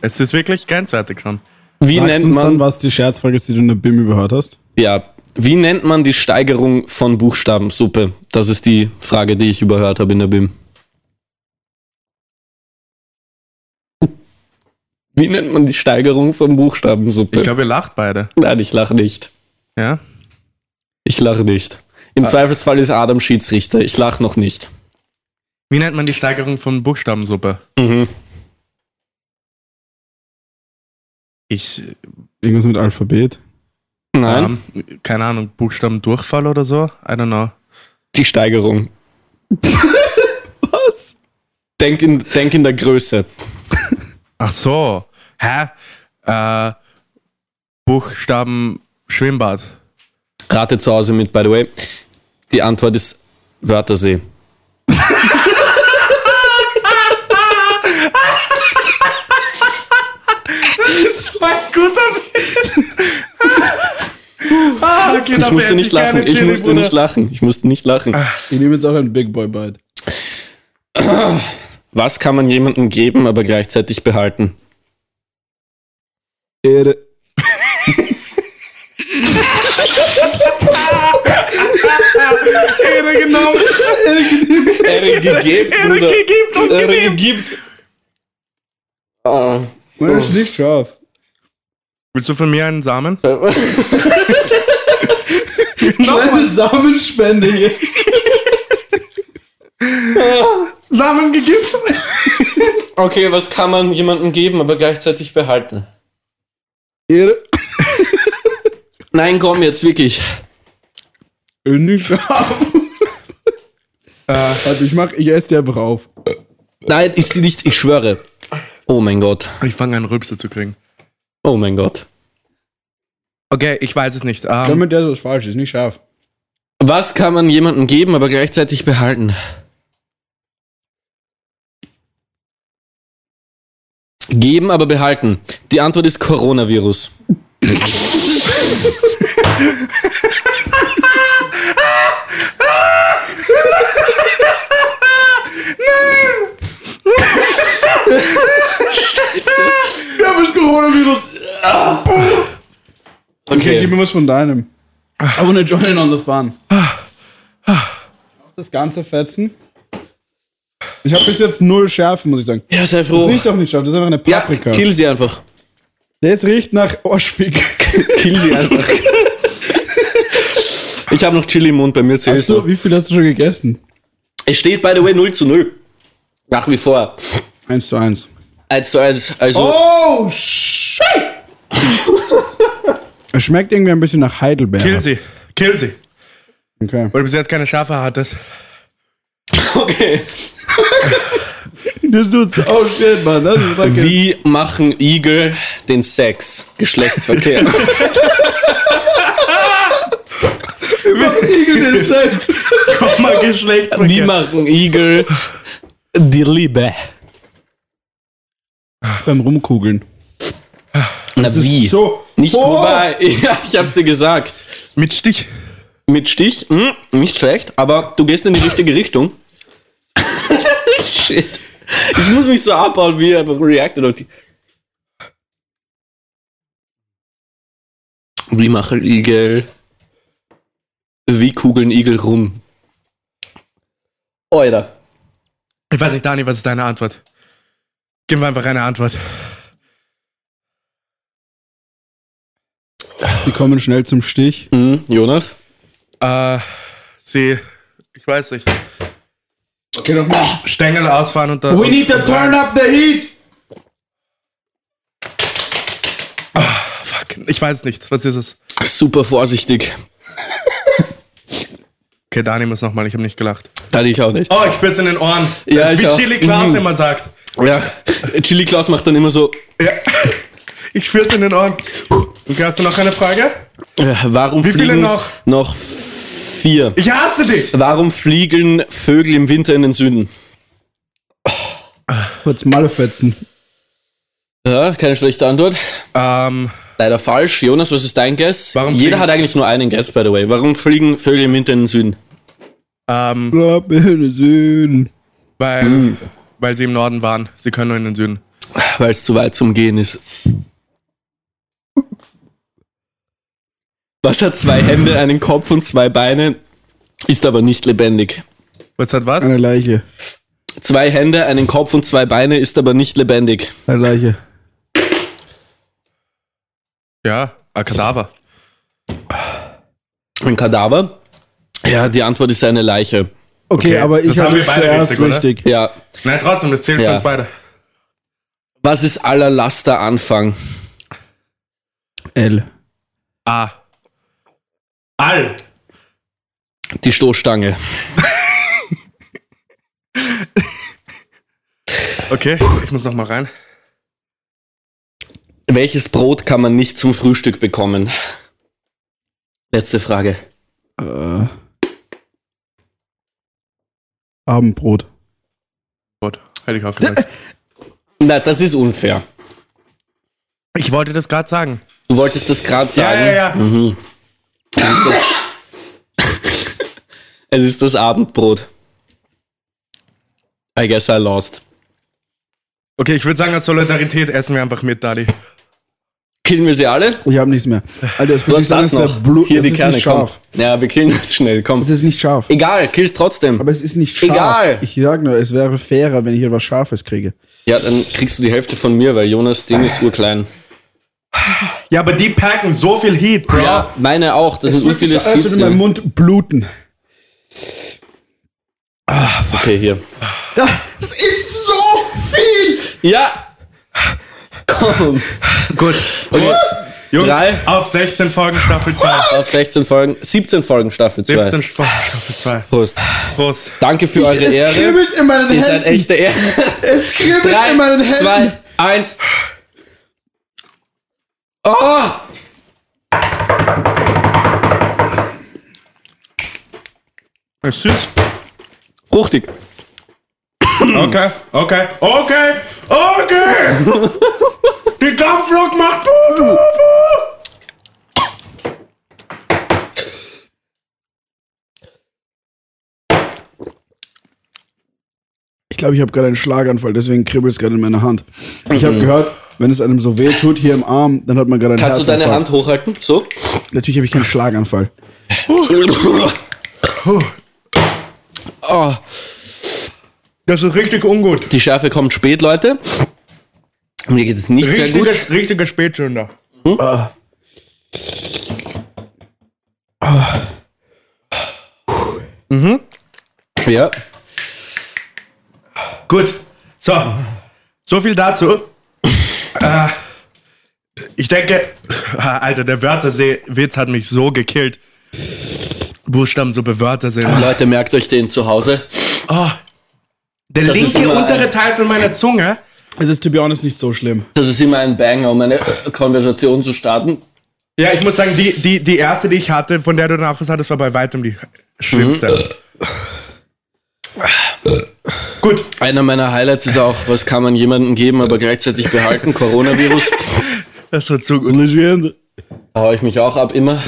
Es ist wirklich grenzwertig schon. Wie Sagst nennt uns man dann, was die Scherzfrage ist, die du in der BIM überhört hast? Ja, wie nennt man die Steigerung von Buchstabensuppe? Das ist die Frage, die ich überhört habe in der BIM. Wie nennt man die Steigerung von Buchstabensuppe? Ich glaube, ihr lacht beide. Nein, ich lache nicht. Ja? Ich lache nicht. Im Zweifelsfall ist Adam Schiedsrichter. Ich lache noch nicht. Wie nennt man die Steigerung von Buchstabensuppe? Mhm. Ich, Irgendwas mit Alphabet? Nein, ähm, keine Ahnung, Buchstabendurchfall oder so? I don't know. die Steigerung. Was? Denk in, denk in der Größe. Ach so. Hä? Äh, Buchstaben Schwimmbad. Rate zu Hause mit, by the way. Die Antwort ist Wörthersee. So ein guter ah, okay, Ich musste nicht lachen. Ich musste nicht lachen. Ich musste nicht lachen. Ich nehme jetzt auch einen Big Boy Bite. Was kann man jemandem geben, aber gleichzeitig behalten? Ehre. Ehre genommen. Ehre gegeben, Bruder. Gegeben und Ehre gegeben. gibt. Ah. Meine ist nicht scharf. Willst du von mir einen Samen? Kleine Samenspende hier. Samen gegeben? Okay, was kann man jemandem geben, aber gleichzeitig behalten? Ehre. Nein, komm jetzt wirklich. Nicht scharf. Warte, ich mach, ich esse die einfach auf. Nein, ist sie nicht. Ich schwöre. Oh mein Gott. Ich fange an, Rülpse zu kriegen. Oh mein Gott. Okay, ich weiß es nicht. Ich Ähm, glaube, mit der ist was falsch, ist nicht scharf. Was kann man jemandem geben, aber gleichzeitig behalten? Geben, aber behalten. Die Antwort ist Coronavirus. Ja, aber das Coronavirus. Okay, gib mir was von deinem. I wanna join on the fun. Das ganze Fetzen. Ich habe bis jetzt null Schärfe, muss ich sagen. Ja, sei Das froh. riecht doch nicht scharf, das ist einfach eine Ja, Paprika. kill sie einfach. das riecht nach Oschwig. Kill sie einfach. Ich habe noch Chili im Mund, bei mir zählst Achso, du. wie viel hast du schon gegessen? Es steht, by the way, 0 zu 0. Nach wie vor. 1 zu 1. 1 zu 1. Also, Oh, shit! es schmeckt irgendwie ein bisschen nach Heidelbeer. kill sie. Kill sie. Okay. Weil du bis jetzt keine Schafe hattest. okay. Das tut's. Oh shit, Mann. Das ist fucking- Wie machen Igel den Sex? Geschlechtsverkehr. Igel den Sex. Komm mal, Geschlechtsverkehr. Wie machen Igel die Liebe? Beim Rumkugeln. Na ist wie? so- Nicht Oh! wobei. Ja, ich hab's dir gesagt. Mit Stich. Mit Stich, hm, nicht schlecht, aber du gehst in die richtige Richtung. Shit. Ich muss mich so abbauen, wie er einfach reacted auf die. Wie machen Igel? Wie kugeln Igel rum? Alter. Ich weiß nicht, Dani, was ist deine Antwort? Gib mir einfach eine Antwort. Die kommen schnell zum Stich. Hm, Jonas? Äh, sie, ich weiß nicht, Okay, noch mal. Stängel ausfahren und da. We und, need to turn up the heat. Fuck, ich weiß nicht, was ist es? Super vorsichtig. Okay, Dani muss nochmal, ich habe nicht gelacht. Da ich auch nicht. Oh, ich spitze in den Ohren. Ja, das ist wie. Chili Klaus Mhm. immer sagt. Ja. Chili Klaus macht dann immer so. Ja. Ich spür's in den Ohren. Okay, hast du noch eine Frage? Äh, warum Wie viele fliegen noch? Noch vier. Ich hasse dich! Warum fliegen Vögel im Winter in den Süden? Kurz Malefetzen. Ja, keine schlechte Antwort. Ähm, Leider falsch. Jonas, was ist dein Guess? Warum Jeder fliegen- hat eigentlich nur einen Guess, by the way. Warum fliegen Vögel im Winter in den Süden? ähm, Ab in den Süden. weil, Hm. Weil sie im Norden waren. Sie können nur in den Süden. Weil es zu weit zum Gehen ist. Was hat zwei Hände, einen Kopf und zwei Beine, ist aber nicht lebendig. Was hat was? Eine Leiche. Zwei Hände, einen Kopf und zwei Beine, ist aber nicht lebendig. Eine Leiche. Ja, ein Kadaver. Ein Kadaver? Ja, die Antwort ist eine Leiche. Okay, Okay, aber ich das haben habe wir beide zuerst richtig, richtig. Ja. Nein, trotzdem, das zählt Ja. für uns beide. Was ist aller Laster Anfang? L. A. All. Die Stoßstange. Okay, ich muss noch mal rein. Welches Brot kann man nicht zum Frühstück bekommen? Letzte Frage. Äh. Abendbrot. Gut, hätte ich auch gesagt. Na, das ist unfair. Ich wollte das gerade sagen. Du wolltest das gerade Ja, sagen. ja, ja. Mhm. Es ist das, es ist das Abendbrot. I guess I lost. Okay, ich würde sagen, aus Solidarität essen wir einfach mit, Daddy. Killen wir sie alle? Ich habe nichts mehr. Alter, das Du hast an, das noch. Blut. Hier das die ist Kerne, nicht komm. scharf. Ja, wir killen das schnell, komm. Es ist nicht scharf. Egal, killst trotzdem. Aber es ist nicht scharf. Egal. Ich sag nur, es wäre fairer, wenn ich etwas Scharfes kriege. Ja, dann kriegst du die Hälfte von mir, weil Jonas Ding ist urklein. Ja, aber die packen so viel Heat, Bro. Ja, meine auch. Das sind so viele Es würde Seeds. in meinem Mund bluten. Okay, hier. Das ist so viel! Ja! Komm. Gut. Okay. Jungs, Drei. auf 16 Folgen Staffel 2. Auf 16 Folgen, 17 Folgen Staffel 2. 17 Folgen Staffel 2. Prost. Prost. Danke für eure es Ehre. kribbelt in meinen Ihr seid Händen. echte Ehre. Es kribbelt Drei, in meinen Händen. zwei, eins. Oh! Ist süß. Fruchtig. Okay, okay, okay, okay. Die Dampflok macht buh, buh, buh. Ich glaube, ich habe gerade einen Schlaganfall, deswegen kribbelt es gerade in meiner Hand. Ich habe gehört, wenn es einem so weh tut hier im Arm, dann hat man gerade einen Kannst du deine. Hand hochhalten? So? Natürlich habe ich keinen Schlaganfall. Oh, Das ist richtig ungut. die Schärfe kommt spät, Leute. Mir geht es nicht sehr gut. Richtiger, richtiger Spätsünder. Ja. Gut. So. So viel dazu. äh, ich denke, ah, Alter, der Wörtersee-Witz hat mich so gekillt. Buchstabensuppe Wörtersee. Leute, merkt euch den zu Hause. Der das linke untere ein- Teil von meiner Zunge. Es ist, to be honest, nicht so schlimm. Das ist immer ein Banger, um eine Konversation zu starten. Ja, ich muss sagen, die, die, die erste, die ich hatte, von der du danach was hattest, war bei weitem die schlimmste. Gut. Einer meiner Highlights ist auch, was kann man jemandem geben, aber gleichzeitig behalten? Coronavirus. Das wird zu gut. Legende. Da hau ich mich auch ab immer.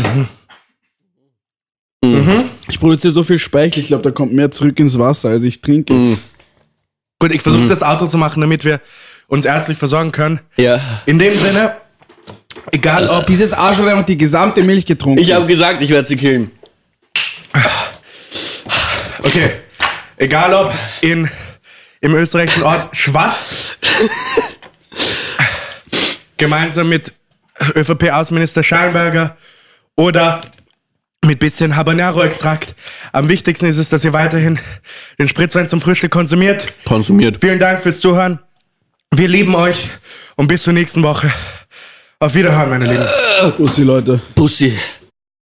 Ich produziere so viel Speichel, ich glaube, da kommt mehr zurück ins Wasser, als ich trinke. Gut, ich versuche das Auto zu machen, damit wir uns ärztlich versorgen können. Ja. In dem Sinne, egal ob Dieses Arschloch hat einfach die gesamte Milch getrunken. Ich habe gesagt, ich werde sie killen. Okay. Egal ob in, im österreichischen Ort Schwarz, gemeinsam mit ÖVP-Außenminister Schallenberger oder mit bisschen Habanero-Extrakt. Am wichtigsten ist es, dass ihr weiterhin den Spritzwein zum Frühstück konsumiert. Konsumiert. Vielen Dank fürs Zuhören. Wir lieben euch und bis zur nächsten Woche. Auf Wiederhören, meine Lieben. Pussy, Leute. Pussy.